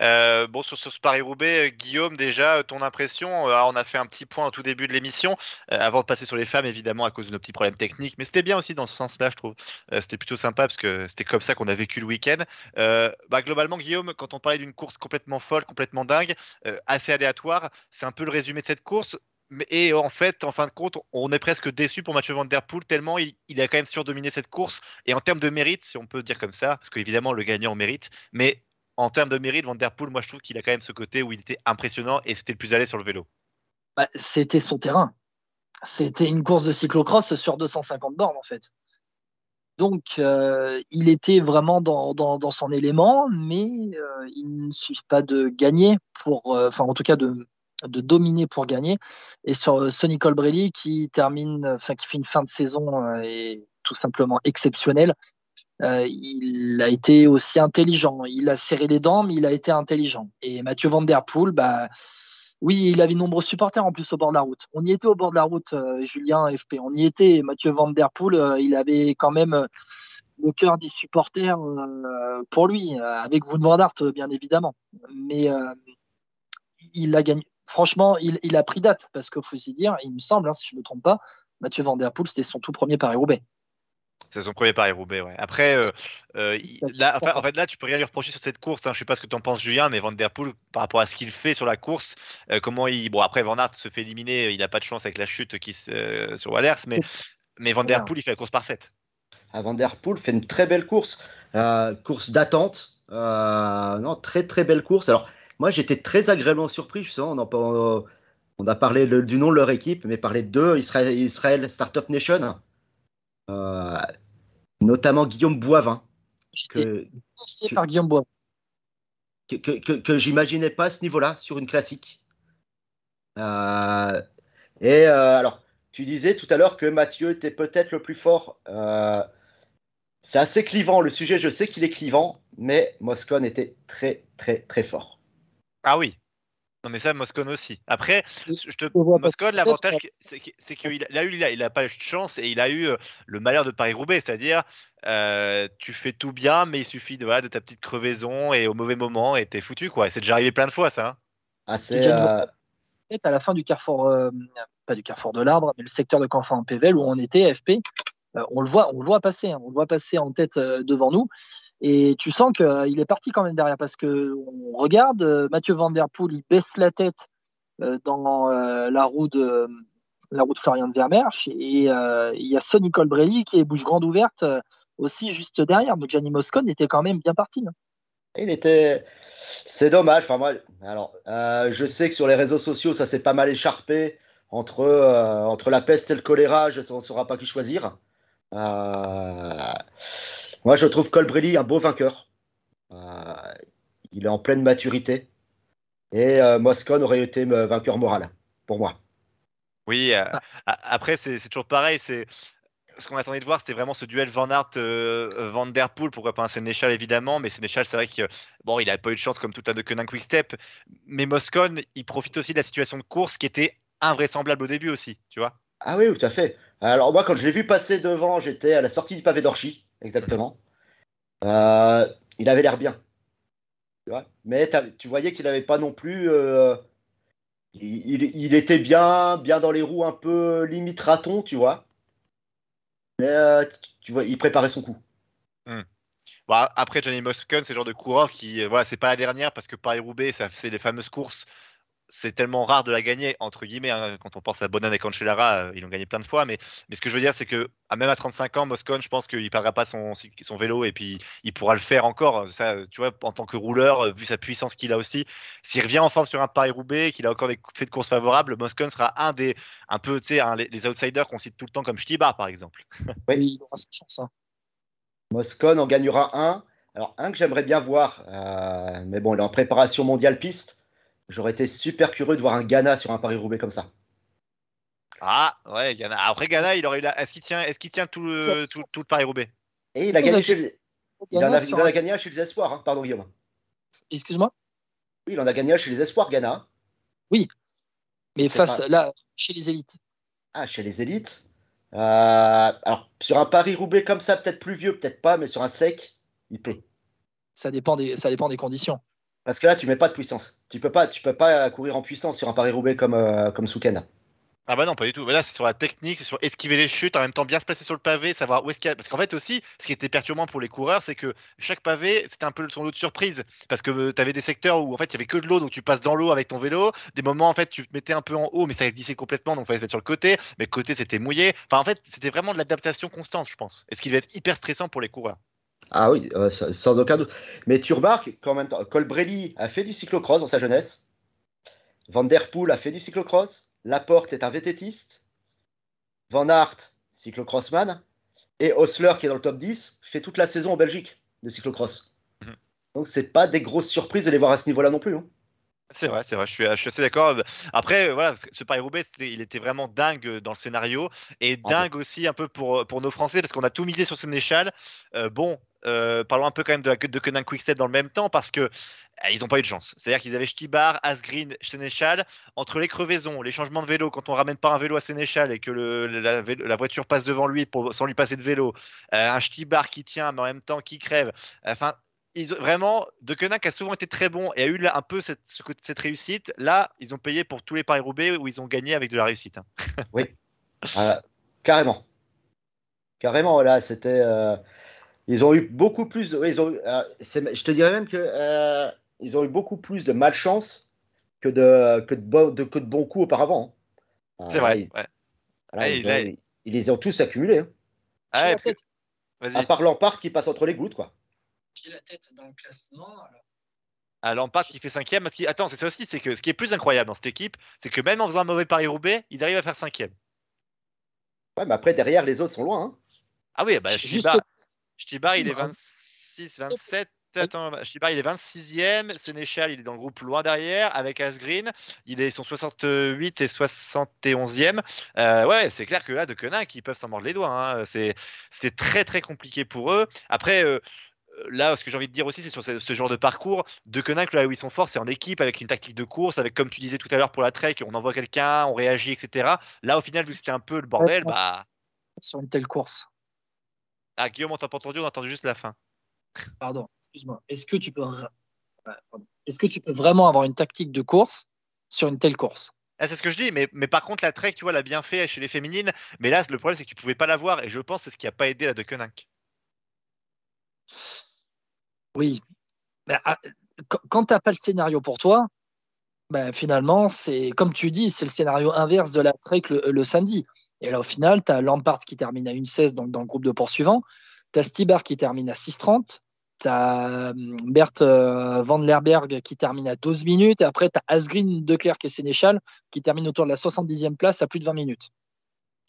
Euh, bon, sur ce Paris-Roubaix, euh, Guillaume, déjà, euh, ton impression On a fait un petit point au tout début de l'émission, avant de passer sur les femmes, évidemment, à cause de nos petits problèmes techniques, mais c'était bien aussi dans ce sens-là, je trouve. c'était plutôt sympa parce que c'était comme ça qu'on a vécu le week-end. Bah, globalement, Guillaume, quand on parlait d'une course complètement folle, complètement dingue, assez aléatoire, c'est un peu le résumé de cette course. Et en fait, en fin de compte, on est presque déçu pour Mathieu Van Der Poel, tellement il, il, a quand même surdominé cette course. Et en termes de mérite, si on peut dire comme ça, parce qu'évidemment, le gagnant mérite, mais en termes de mérite, Van moi je trouve qu'il a quand même ce côté où il était impressionnant et c'était le plus l'aise sur le vélo. Bah, c'était son terrain. C'était une course de cyclocross sur 250 bornes en fait. Donc, il était vraiment dans, son élément, mais il ne suffit pas de gagner pour, enfin, en tout cas, de, de dominer pour gagner. Et sur Sonny Colbrelli, qui termine, enfin, qui fait une fin de saison et tout simplement exceptionnelle, il a été aussi intelligent. Il a serré les dents, mais il a été intelligent. Et Mathieu Van Der Poel, bah, oui, il avait nombreux supporters en plus au bord de la route. On y était au bord de la route, euh, Julien, FP. On y était. Mathieu Van Der Poel, euh, il avait quand même euh, le cœur des supporters pour lui, avec Wout van Aert, bien évidemment. Mais il a gagné. Franchement, il, a pris date, parce qu'il faut s'y dire, il me semble, hein, si je ne me trompe pas, Mathieu Van Der Poel, c'était son tout premier Paris-Roubaix. C'est son premier Paris-Roubaix, ouais. Après, euh, euh, là, en fait, là, tu peux rien lui reprocher sur cette course. Hein. Je sais pas ce que tu en penses, Julien, mais Van Der Poel, par rapport à ce qu'il fait sur la course, euh, comment il. Bon, après, Van Aert se fait éliminer, il n'a pas de chance avec la chute qui, sur Wallers, mais, mais Van Der Poel, il fait la course parfaite. Ah, Van Der Poel fait une très belle course, course d'attente. non, très très belle course. Alors, moi, j'étais très agréablement surpris, justement. On, on a parlé du nom de leur équipe, mais parler d'eux, Israël, Israël Startup Nation. Euh, notamment Guillaume Boivin. Que, par Guillaume Boivin. Que, que, j'imaginais pas à ce niveau-là sur une classique. Euh, et euh, alors, tu disais tout à l'heure que Mathieu était peut-être le plus fort. c'est assez clivant le sujet, je sais qu'il est clivant, mais Moscone était très très très fort. Ah oui, non, mais ça, Moscone aussi. Après, je te... Moscone, l'avantage, c'est qu'il a eu, il a, pas eu de chance et il a eu euh, le malheur de Paris-Roubaix, c'est-à-dire, euh, tu fais tout bien, mais il suffit de, voilà, de ta petite crevaison et au mauvais moment, et t'es foutu, quoi. C'est déjà arrivé plein de fois, ça. Hein. Ah, c'est euh, peut-être à la fin du carrefour, pas du carrefour de l'arbre, mais le secteur de Canfin en Pével où on était, FP. on le voit, on le voit passer, hein. on le voit passer en tête devant nous. Et tu sens qu'il euh, est parti quand même derrière parce que on regarde euh, Mathieu Van Der Poel, il baisse la tête euh, dans la roue de la roue de Florian de Vermersch et il y a Sonny Colbrelli qui est bouche grande ouverte aussi juste derrière. Donc Gianni Moscone était quand même bien parti. Hein. Il était. C'est dommage. Enfin, moi, alors, je sais que sur les réseaux sociaux, ça s'est pas mal écharpé entre, entre la peste et le choléra. Je, on ne saura pas qui choisir. Moi, je trouve Colbrelli un beau vainqueur. Euh, il est en pleine maturité. Et euh, Moscone aurait été vainqueur moral, pour moi. Oui, euh, après, c'est toujours pareil. C'est ce qu'on attendait de voir, c'était vraiment ce duel Van Aert Van Der Poel, pourquoi pas un Sénéchal évidemment, mais Sénéchal c'est vrai que bon, il n'a pas eu de chance comme toute la de Koenig Quick Step, mais Moscone, il profite aussi de la situation de course qui était invraisemblable au début aussi, tu vois. Ah oui, tout à fait. Alors moi, quand je l'ai vu passer devant, j'étais à la sortie du pavé d'Orchy exactement. Euh, il avait l'air bien. Mais tu voyais qu'il n'avait pas non plus. Euh, il, était bien, bien dans les roues, un peu limite raton, tu vois. Mais euh, tu vois, il préparait son coup. Hmm. Bah, après, Johnny Moscone, c'est le genre de coureur qui, voilà, c'est pas la dernière parce que Paris-Roubaix, c'est les fameuses courses c'est tellement rare de la gagner, entre guillemets, hein, quand on pense à Bonan et Cancellara, euh, ils l'ont gagné plein de fois, mais, mais ce que je veux dire, c'est que même à 35 ans, Moscone, je pense qu'il ne perdra pas son, son vélo et puis il pourra le faire encore. Ça, tu vois, en tant que rouleur, euh, vu sa puissance qu'il a aussi, s'il revient en forme sur un Paris-Roubaix, qu'il a encore des faits de course favorables, Moscone sera un des, un peu, tu sais, les, outsiders qu'on cite tout le temps comme Stibar, par exemple. Oui, il aura cette chance. Hein. Moscone en gagnera un. Alors, un que j'aimerais bien voir, euh, mais bon, il est en préparation mondiale piste J'aurais été super curieux de voir un Ghana sur un Paris-Roubaix comme ça. Ah, ouais, Ghana. Après, Ghana, il aurait eu Est-ce qu'il tient, est qu'il tient tout le, tout, le Paris-Roubaix Et il a gagné chez les... Il en a, gagné un chez les Espoirs, hein. pardon Guillaume. Excuse-moi? Oui, il en a gagné un chez les Espoirs, Ghana. Oui, mais face là, chez les élites. Ah, chez les élites. Euh, alors, sur un Paris-Roubaix comme ça, peut-être plus vieux, peut-être pas, mais sur un sec, il peut. Ça dépend des, ça dépend des conditions. Parce que là, tu mets pas de puissance. Tu peux pas, tu peux pas courir en puissance sur un Paris-Roubaix comme, euh, comme Souken. Ah bah non, pas du tout. Mais là, c'est sur la technique, c'est sur esquiver les chutes, en même temps bien se placer sur le pavé, savoir où est-ce qu'il y a. Parce qu'en fait aussi, ce qui était perturbant pour les coureurs, c'est que chaque pavé, c'était un peu ton lot de surprise. Parce que euh, tu avais des secteurs où en fait, il y avait que de l'eau, donc tu passes dans l'eau avec ton vélo. Des moments, en fait, tu te mettais un peu en haut, mais ça glissait complètement, donc il fallait se mettre sur le côté. Mais le côté, c'était mouillé. Enfin, en fait, c'était vraiment de l'adaptation constante, je pense. Et ce qui devait être hyper stressant pour les coureurs. Ah oui, euh, sans aucun doute. Mais tu remarques qu'en même temps, Colbrelli a fait du cyclocross dans sa jeunesse. Van Der Poel a fait du cyclocross. Laporte est un vététiste. Van Aert, cyclocrossman. Et Osler, qui est dans le top 10, fait toute la saison en Belgique de cyclocross. Mhm. Donc, c'est pas des grosses surprises de les voir à ce niveau-là non plus. hein. C'est vrai, c'est vrai, je suis, je suis assez d'accord. Après, voilà, ce Paris-Roubaix, il était vraiment dingue dans le scénario et Ah dingue aussi un peu pour, pour nos Français parce qu'on a tout misé sur Sénéchal. Euh, bon, euh, parlons un peu quand même de la de Conan Quickstep dans le même temps parce que euh, ils n'ont pas eu de chance. C'est-à-dire qu'ils avaient Stibar, Asgreen, Sénéchal. Entre les crevaisons, les changements de vélo, quand on ramène pas un vélo à Sénéchal et que la, voiture passe devant lui sans lui passer de vélo, euh, un Stibar qui tient mais en même temps qui crève. Enfin, vraiment, De Koenig a souvent été très bon et a eu un peu cette, réussite. Là, ils ont payé pour tous les Paris-Roubaix où ils ont gagné avec de la réussite. hein. Ah, carrément. Carrément, là, c'était. Ils ont eu beaucoup plus. ils ont, euh, je te dirais même que euh, ils ont eu beaucoup plus de malchance que de, que de, bo- de- que de bons coups auparavant. hein. C'est Ah, vrai. Ils, ouais. là, Ah, ils il ont- a- ils les ont tous accumulés. hein. Ah ouais, À part Lampard qui passe entre les gouttes, quoi. J'ai la tête dans le classement. alors. Ah, Lampard qui fait cinquième. Parce Attends, c'est ça aussi, c'est que ce qui est plus incroyable dans cette équipe, c'est que même en faisant un mauvais Paris-Roubaix, ils arrivent à faire cinquième. Ouais, mais après, derrière, les autres sont loin. hein. Ah oui, bah, Juste- Stibar, il est Stibar. 26, 27. Attends, Stibar, il est 26e. Sénéchal, il est dans le groupe loin derrière. Avec Asgreen, il est son 68 et 71e. Euh, ouais, c'est clair que là, de Koenig, ils peuvent s'en mordre les doigts. hein. C'est- C'était très, très compliqué pour eux. Après, euh, là, ce que j'ai envie de dire aussi, c'est sur ce, ce genre de parcours. De Koenig, là où ils sont forts, c'est en équipe, avec une tactique de course, avec, comme tu disais tout à l'heure pour la trek, on envoie quelqu'un, on réagit, etc. Là, au final, vu que c'était un peu le bordel, bah. sur une telle course. Ah, Guillaume, on t'a pas entendu, on a entendu juste la fin. Pardon, excuse-moi. Est-ce que tu peux, ra- ouais, pardon. est-ce que tu peux vraiment avoir une tactique de course sur une telle course? Ah, c'est ce que je dis, mais, mais par contre, la Trek, tu vois, l'a bien fait chez les féminines. Mais là, le problème, c'est que tu pouvais pas la voir. Et je pense que c'est ce qui a pas aidé la de Koenig. Oui. Ben, ah, quand- tu n'as pas le scénario pour toi, ben, finalement, c'est comme tu dis, c'est le scénario inverse de la Trek le, le samedi. Et là, au final, tu as Lampard qui termine à 1,16 donc dans le groupe de poursuivants. Tu as Stibar qui termine à 6,30. Tu as Bert euh, Van Lerberg qui termine à 12 minutes. Et après, tu as Asgreen, Declercq et Sénéchal qui terminent autour de la 70e place à plus de 20 minutes.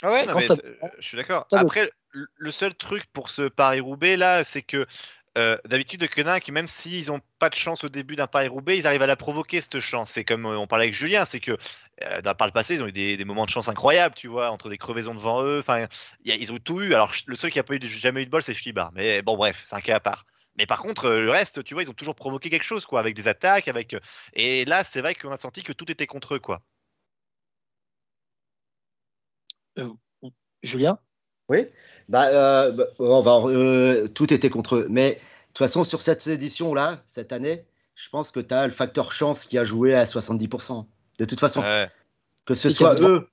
Ah ouais, non, mais ça- euh, je suis d'accord. Après, le seul truc pour ce Paris-Roubaix, là, c'est que euh, d'habitude, de Koenig, même s'ils n'ont pas de chance au début d'un Paris-Roubaix, ils arrivent à la provoquer, cette chance. C'est comme euh, on parlait avec Julien, c'est que euh, dans, par le passé, ils ont eu des, des moments de chance incroyables, tu vois, entre des crevaisons devant eux. Enfin, ils ont tout eu. Alors, le seul qui a pas eu, de- jamais eu de bol, c'est Stibar. Mais bon, bref, c'est un cas à part. Mais par contre, euh, le reste, tu vois, ils ont toujours provoqué quelque chose, quoi, avec des attaques, avec. euh, Et là, c'est vrai qu'on a senti que tout était contre eux, quoi. Julien? Oui. Bah, euh, bah, on va, euh, tout était contre eux. Mais de toute façon, sur cette édition-là, cette année, je pense que tu as le facteur chance qui a joué à 70%. De toute façon, Ouais. que ce Et soit eux,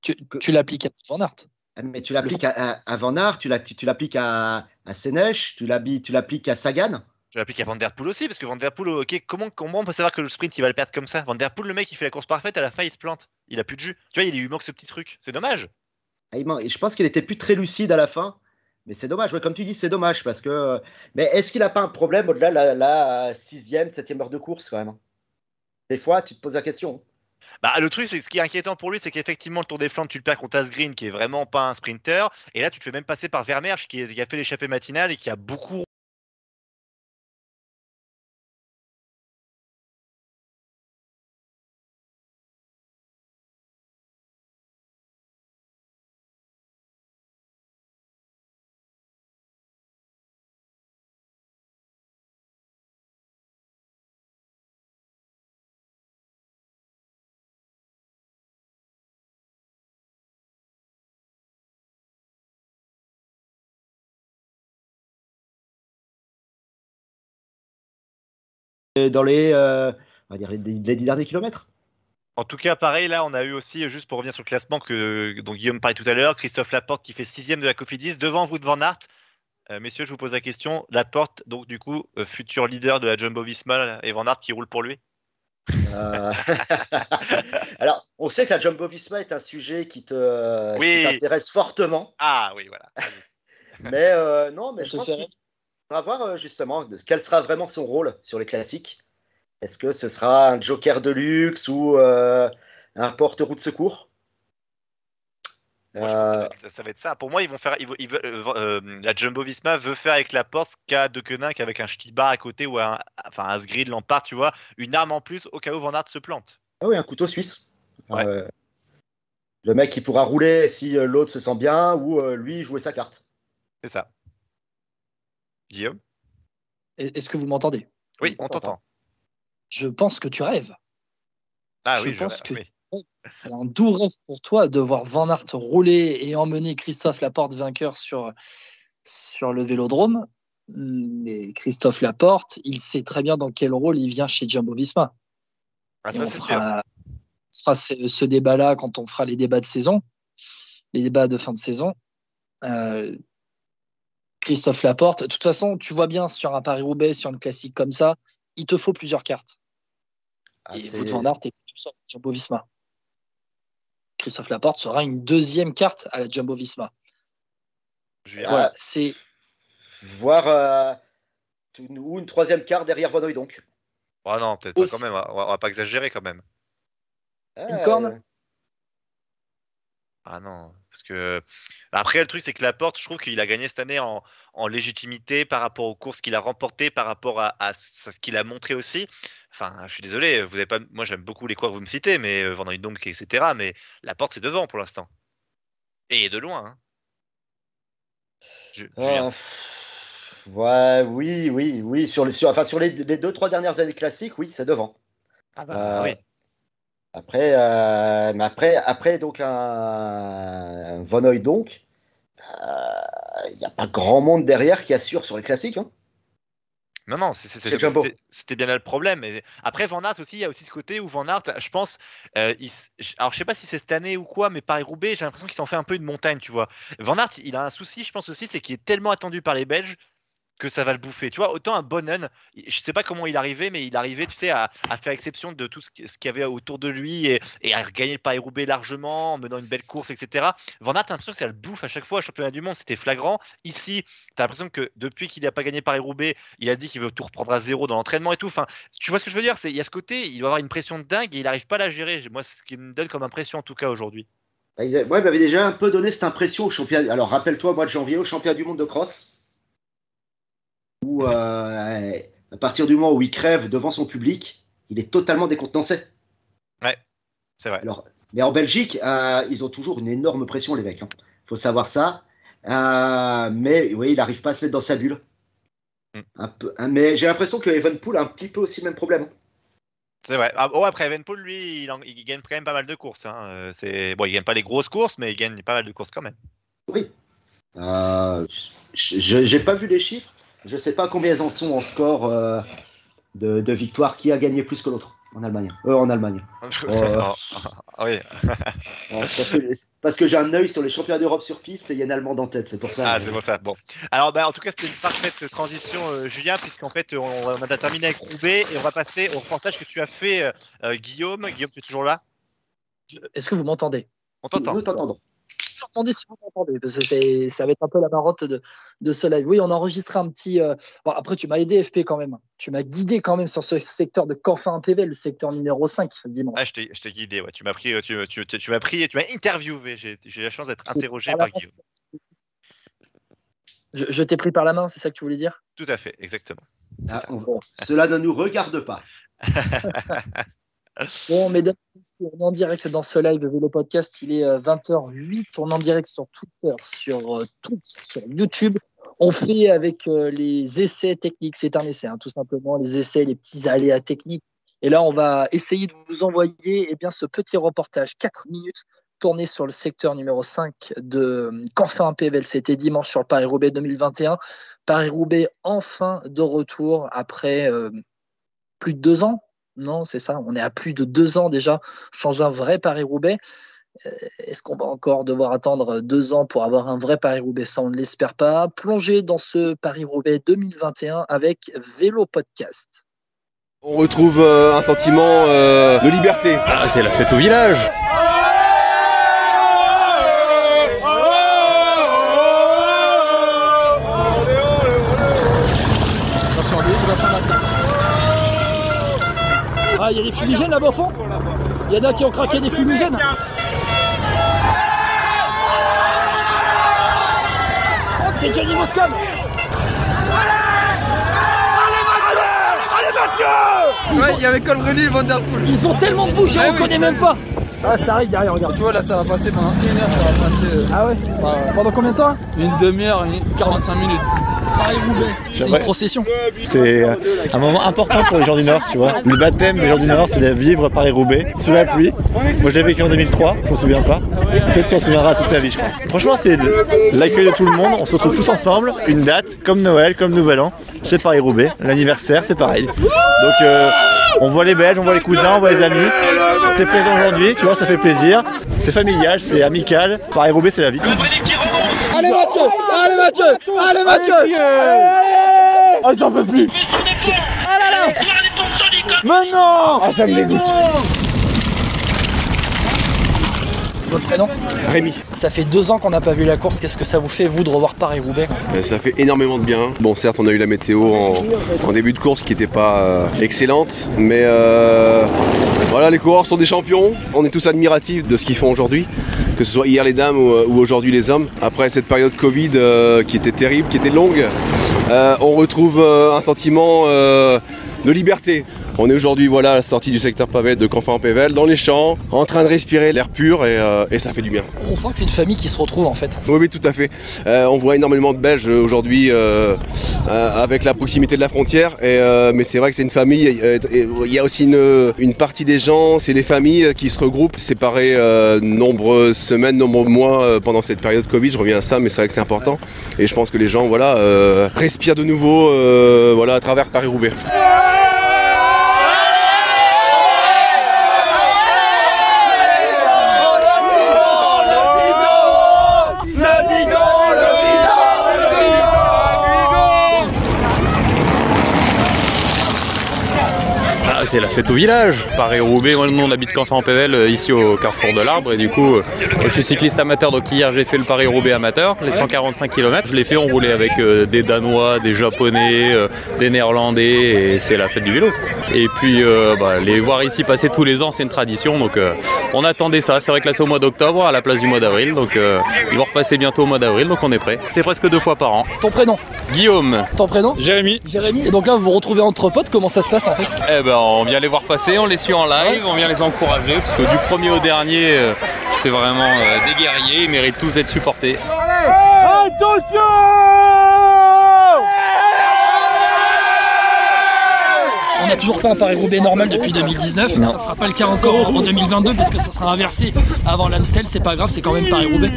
Tu, Que- tu l'appliques à Van Aert. mais tu l'appliques à, à, à Van Aert, tu tu l'appliques à, à Sénèche, tu tu l'appliques à Sagan. Je l'applique à Van Der Poel aussi, parce que Van Der Poel, ok, comment, comment on peut savoir que le sprint il va le perdre comme ça? Van Der Poel, le mec, il fait la course parfaite, à la fin il se plante. Il a plus de jus. Tu vois, il lui manque ce petit truc. C'est dommage. Ah, et je pense qu'il était plus très lucide à la fin. Mais c'est dommage, ouais, comme tu dis, c'est dommage parce que. Mais est-ce qu'il n'a pas un problème au-delà de la, la sixième, septième heure de course quand même hein? Des fois, tu te poses la question. Bah, le truc, c'est ce qui est inquiétant pour lui, c'est qu'effectivement, le Tour des Flandres, tu le perds contre Asgreen, qui est vraiment pas un sprinter. Et là, tu te fais même passer par est- qui a fait l'échappée matinale et qui a beaucoup. Dans les, euh, on va dire les, les derniers kilomètres. En tout cas, pareil, là, on a eu aussi, juste pour revenir sur le classement que dont Guillaume parlait tout à l'heure, Christophe Laporte qui fait sixième de la Cofidis, devant vous de Van Aert. Euh, messieurs, je vous pose la question. Laporte, donc du coup, euh, futur leader de la Jumbo Visma et Van Aert qui roule pour lui? Euh, Alors, on sait que la Jumbo Visma est un sujet qui te qui Oui. t'intéresse fortement. Ah oui, voilà. Mais euh, non, mais je te pense va voir euh, justement quel sera vraiment son rôle sur les classiques. Est-ce que ce sera un joker de luxe ou euh, un porte-roue de secours? Moi, je pense que ça va, être, ça va être ça. Pour moi, ils vont faire. Ils, ils euh, euh, la Jumbo Visma veut faire avec la porte ce qu'a De Koenig avec un Stibar à côté ou un, enfin un Sgrid Lampard, tu vois, une arme en plus au cas où Van Aert se plante. Ah oui, un couteau suisse. Ouais. Euh, le mec qui pourra rouler si euh, l'autre se sent bien ou euh, lui jouer sa carte. C'est ça. Guillaume? Est-ce que vous m'entendez? Oui, on t'entend. Je pense que tu rêves. Ah Je oui, pense que- oui. C'est un doux rêve pour toi de voir Van Aert rouler et emmener Christophe Laporte vainqueur sur, sur le vélodrome. Mais Christophe Laporte, il sait très bien dans quel rôle il vient chez Jumbo Visma. Ah, ça, on c'est sûr. fera, on fera ce, ce débat-là quand on fera les débats de saison, les débats de fin de saison. Euh, Christophe Laporte, de toute façon, tu vois bien sur un Paris-Roubaix, sur une classique comme ça, il te faut plusieurs cartes. Ah, et Wout van Aert était tout seul, Jumbo Visma. Christophe Laporte sera une deuxième carte à la Jumbo Visma. Voilà, c'est Voir euh, une- ou une troisième carte derrière Van donc. Ah non, peut-être pas quand même. On va, on va pas exagérer quand même. Une corne? Ah non, parce que après le truc c'est que Laporte, je trouve qu'il a gagné cette année en, en légitimité par rapport aux courses qu'il a remportées, par rapport à, à ce qu'il a montré aussi. Enfin, je suis désolé, vous avez pas, moi j'aime beaucoup les coureurs que vous me citez, mais euh, Van donc etc. Mais Laporte c'est devant pour l'instant et de loin. hein. Je-. Ah, pff, ouais, oui, oui, oui. Sur, les, sur, enfin, sur les, les deux, trois dernières années classiques, oui, c'est devant. Ah bah Euh, oui. Après, euh, mais après, après donc un, un Van donc, il n'y a pas grand monde derrière qui assure sur les classiques. hein. Non, non, c'était bien là le problème. Et après, Van Aert aussi, il y a aussi ce côté où Van Aert, je pense, euh, il alors je sais pas si c'est cette année ou quoi, mais Paris-Roubaix, j'ai l'impression qu'il s'en fait un peu une montagne, tu vois. Van Aert, il a un souci, je pense aussi, c'est qu'il est tellement attendu par les Belges que ça va le bouffer. Tu vois, autant un Bonnen, je sais pas comment il arrivait, mais il arrivait, tu sais, à, faire exception de tout ce qui- ce qu'il y avait autour de lui et, à gagner le Paris-Roubaix largement, en menant une belle course, etc. Van Aert, t'as l'impression que ça le bouffe à chaque fois. Championnat du monde, c'était flagrant. Ici, t'as l'impression que depuis qu'il n'a pas gagné Paris-Roubaix, il a dit qu'il veut tout reprendre à zéro dans l'entraînement et tout. Enfin, tu vois ce que je veux dire? C'est il y a ce côté, il doit avoir une pression de dingue et il n'arrive pas à la gérer. Moi, c'est ce qui me donne comme impression en tout cas aujourd'hui. A- ouais, il m'avait déjà un peu donné cette impression au championnat. Alors, rappelle-toi, mois de janvier, au championnat du monde de cross, où euh, à partir du moment où il crève devant son public, il est totalement décontenancé. C'est vrai. Alors, mais en Belgique, euh, ils ont toujours une énorme pression, les mecs. Il faut savoir ça. Euh, mais oui, il n'arrive pas à se mettre dans sa bulle. Mm. Un peu, hein, mais j'ai l'impression que Evenpool a un petit peu aussi le même problème. C'est vrai. Ah, oh, après, Evenpool, lui, il, en- il gagne quand même pas mal de courses. Hein. C'est bon, il gagne pas les grosses courses, mais il gagne pas mal de courses quand même. Oui. Euh, je n'ai pas vu les chiffres. Je ne sais pas combien ils en sont en score euh, de, de victoire. Qui a gagné plus que l'autre en Allemagne? Euh, En Allemagne. Ah, ah, oui. Euh, parce que, parce que j'ai un œil sur les championnats d'Europe sur piste et il y a une Allemande en tête. C'est pour ça. Ah, c'est pour ça. Bon. Alors, bah, en tout cas, c'était une parfaite transition, euh, Julien, puisqu'en fait, on, on a terminé avec Roubaix et on va passer au reportage que tu as fait, euh, euh, Guillaume. Guillaume, tu es toujours là? Est-ce que vous m'entendez? On t'entend. Nous t'entendons. Je me demandais si vous m'entendez, parce que ça va être un peu la marotte de, de ce live. Oui, on a enregistré un petit. euh, Bon, après, tu m'as aidé, FP, quand même. Tu m'as guidé quand même sur ce secteur de Canfin-PV, le secteur numéro 5, dimanche. Ah, je t'ai guidé, ouais. Tu m'as pris, tu, tu, tu, tu m'as pris et tu m'as interviewé. J'ai la chance d'être interrogé Par par la main, Guillaume. Je, je t'ai pris par la main, c'est ça que tu voulais dire? Tout à fait, exactement. Ah, ça. on- Cela ne nous regarde pas. Bon, mesdames on est en direct dans ce live Vélo Podcast. Il est euh, 20h08. On est en direct sur Twitter, sur euh, sur YouTube. On fait avec euh, les essais techniques. C'est un essai, hein, tout simplement. Les essais, les petits aléas techniques. Et là, on va essayer de vous envoyer eh bien, ce petit reportage, 4 minutes, tourné sur le secteur numéro 5 de euh, Canfin PVL. C'était dimanche sur le Paris-Roubaix 2021. Paris-Roubaix enfin de retour après euh, plus de deux ans non, c'est ça. On est à plus de deux ans déjà sans un vrai Paris-Roubaix. Euh, Est-ce qu'on va encore devoir attendre deux ans pour avoir un vrai Paris-Roubaix? Ça, on ne l'espère pas. Plongez dans ce Paris-Roubaix 2021 avec Vélo Podcast. On retrouve euh, un sentiment euh, de liberté. Ah, c'est la fête au village Ah, il y a des fumigènes là-bas au fond Il y en a qui ont craqué des fumigènes C'est Johnny Moscone Ouais, il y avait Colbrelli et Vanderpool. Ils ont tellement de bouches, je Ah ne oui. reconnais même pas Ah, ça arrive derrière, regarde. Tu vois, là, ça va passer pendant une heure, ça va passer. euh, Ah ouais par- Pendant combien de temps Une demi-heure, une 45 minutes. Paris-Roubaix, c'est une procession. C'est un moment important pour les gens du Nord, tu vois. Le baptême des gens du Nord, c'est de vivre Paris-Roubaix sous la pluie. Moi, je l'ai vécu en 2003, je m'en souviens pas. Peut-être tu t'en souviendras toute ta vie, je crois. Franchement, c'est l'accueil de tout le monde. On se retrouve tous ensemble. Une date, comme Noël, comme Nouvel An. C'est Paris-Roubaix. L'anniversaire, c'est pareil. Donc, euh, on voit les Belges, on voit les cousins, on voit les amis. T'es présent aujourd'hui, tu vois, ça fait plaisir. C'est familial, c'est amical. Paris-Roubaix, c'est la vie. Allez Mathieu. Allez Mathieu. Allez Mathieu. Ah j'en peux plus. Mais non Ah ça me dégoûte. Votre prénom? Rémi, Ça fait deux ans qu'on n'a pas vu la course. Qu'est-ce que ça vous fait, vous, de revoir Paris-Roubaix? Euh, ça fait énormément de bien. Bon, certes, on a eu la météo en, en début de course qui n'était pas euh, excellente, mais euh, voilà, les coureurs sont des champions. On est tous admiratifs de ce qu'ils font aujourd'hui, que ce soit hier les dames ou, ou aujourd'hui les hommes. Après cette période Covid qui était terrible, qui était longue, on retrouve un sentiment de liberté. On est aujourd'hui voilà, à la sortie du secteur pavé de Canfin-en-Pével, dans les champs, en train de respirer l'air pur et, euh, et ça fait du bien. On sent que c'est une famille qui se retrouve, en fait. Oui, oui, tout à fait. Euh, on voit énormément de Belges euh, aujourd'hui euh, euh, avec la proximité de la frontière, et, euh, mais c'est vrai que c'est une famille. Il y a aussi une, une partie des gens, c'est les familles qui se regroupent, séparées euh, nombreuses semaines, nombreux mois euh, pendant cette période Covid. Je reviens à ça, mais c'est vrai que c'est important. Et je pense que les gens, voilà, euh, respirent de nouveau, euh, voilà, à travers Paris-Roubaix. C'est la fête au village. Paris-Roubaix, moi, nous on habite Canfin en Pével, ici au carrefour de l'Arbre. Et du coup, euh, je suis cycliste amateur, donc hier j'ai fait le Paris-Roubaix amateur, les 145 km. Je l'ai fait, on roulait avec euh, des Danois, des Japonais, euh, des Néerlandais, et c'est la fête du vélo. Et puis, euh, bah, les voir ici passer tous les ans, c'est une tradition. Donc, euh, on attendait ça. C'est vrai que là, c'est au mois d'octobre, à la place du mois d'avril. Donc, euh, ils vont repasser bientôt au mois d'avril, donc on est prêt. C'est presque deux fois par an. Ton prénom? Guillaume. Ton prénom? Jérémy. Jérémy. Et donc là, vous vous retrouvez entre potes. Comment ça se passe, en fait? Eh ben, on vient les voir passer, on les suit en live, on vient les encourager, parce que du premier au dernier, euh, c'est vraiment euh, des guerriers, ils méritent tous d'être supportés. On n'a toujours pas un Paris-Roubaix normal depuis 2019. Ça ne sera pas le cas encore en en 2022 parce que ça sera inversé avant l'Amstel. C'est pas grave, c'est quand même Paris-Roubaix.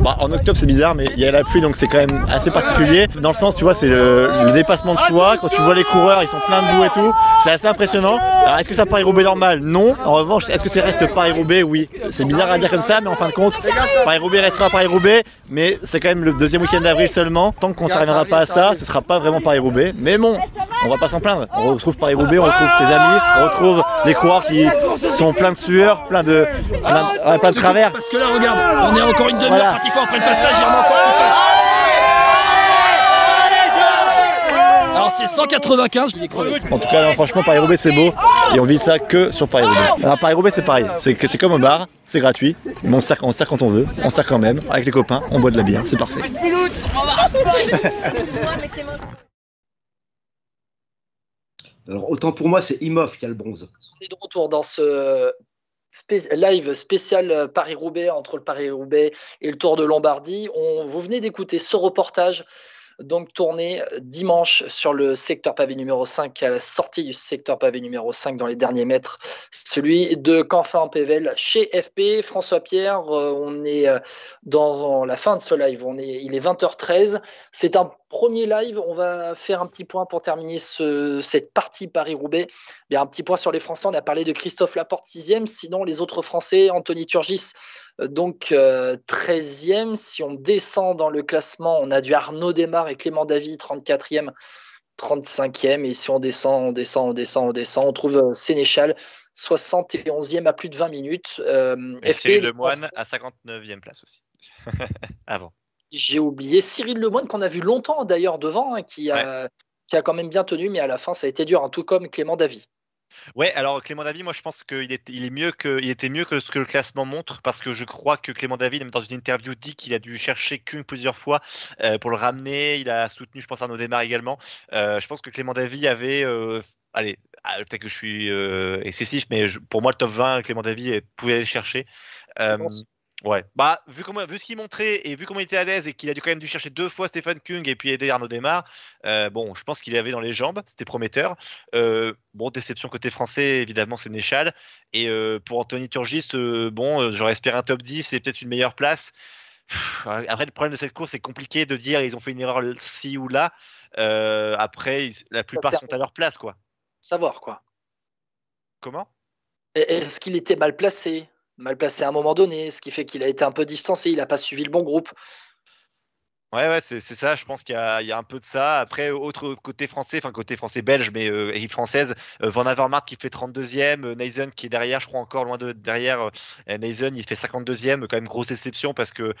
Bah, en octobre c'est bizarre mais il y a la pluie donc c'est quand même assez particulier. Dans le sens tu vois c'est le, le dépassement de soi, quand tu vois les coureurs ils sont pleins de boue et tout, c'est assez impressionnant. Alors est-ce que ça Paris-Roubaix normal? Non. En revanche est-ce que ça reste Paris-Roubaix Oui. C'est bizarre à dire comme ça mais en fin de compte Paris-Roubaix restera Paris-Roubaix mais c'est quand même le deuxième week-end d'avril seulement. Tant qu'on ne s'arrivera pas à ça ce sera pas vraiment Paris-Roubaix. Mais bon on va pas s'en plaindre. On retrouve Paris-Roubaix, on retrouve ses amis, on retrouve les coureurs qui sont pleins de sueur, plein de, plein de, plein de travers. Parce que là, regarde, on est encore une demi-heure Après le passage. Il y en a encore qui passent. Alors c'est 195, je l'ai crevé. En tout cas, non, franchement, Paris-Roubaix, c'est beau. Et on vit ça que sur Paris-Roubaix. Alors, Paris-Roubaix, c'est pareil. C'est comme au bar, c'est gratuit. Mais on sert, on sert quand on veut. On sert quand même. Avec les copains, on boit de la bière. C'est parfait. Alors, autant pour moi, c'est Imhoff qui a le bronze. On est de retour dans ce live spécial euh, Paris-Roubaix entre le Paris-Roubaix et le Tour de Lombardie. Vous venez d'écouter ce reportage donc tourné dimanche sur le secteur pavé numéro 5 à la sortie du secteur pavé numéro 5 dans les derniers mètres, celui de Canfin en Pével chez FP. François Pierre, euh, on est euh, dans la fin de ce live, il est 20h13. C'est un premier live, on va faire un petit point pour terminer ce- cette partie Paris-Roubaix. Bien, un petit point sur les Français, on a parlé de Christophe Laporte 6e, sinon les autres Français, Anthony Turgis euh, donc euh, 13e. Si on descend dans le classement, on a du Arnaud Desmar et Clément Davy 34e, 35e. Et si on descend, on descend, on descend, on descend, on trouve euh, Sénéchal 71e à plus de 20 minutes. Euh, Et FP, Cyril Lemoine à 59e place aussi. Avant. J'ai oublié Cyril Lemoine qu'on a vu longtemps d'ailleurs devant, hein, qui, a, qui a quand même bien tenu, mais à la fin ça a été dur, hein, tout comme Clément Davy. Ouais, alors Clément David, moi je pense qu'il est, il est mieux que, il était mieux que ce que le classement montre parce que je crois que Clément David, même dans une interview, dit qu'il a dû chercher Kung plusieurs fois euh, pour le ramener. Il a soutenu, je pense, Arnaud Desmar également. Euh, je pense que Clément David avait, euh, allez, ah, peut-être que je suis excessif, mais je- pour moi le top 20, Clément David pouvait aller le chercher. Pense. Ouais, bah vu comment, vu ce qu'il montrait et vu comment il était à l'aise et qu'il a dû quand même dû chercher deux fois Stéphane Kung et puis aider Arnaud Desmar, euh, bon, je pense qu'il avait dans les jambes, c'était prometteur. Euh, bon, déception côté français, évidemment, c'est Néchal. Et euh, pour Anthony Turgis, bon, j'aurais espéré un top 10 et peut-être une meilleure place. Pff, Après, le problème de cette course, c'est compliqué de dire ils ont fait une erreur ci ou là. Après, ils- la plupart sont à leur place, quoi. Savoir quoi. Comment? Est-ce qu'il était mal placé? Mal placé à un moment donné, ce qui fait qu'il a été un peu distancé, il n'a pas suivi le bon groupe. Ouais, ouais, c'est ça. Je pense qu'il y, y a un peu de ça. Après, autre côté français, enfin côté français-belge, mais euh, française, euh, Van Avermaet qui fait 32e, euh, qui est derrière, je crois encore loin de derrière. Euh, Neisen, il fait 52e, quand même grosse déception parce que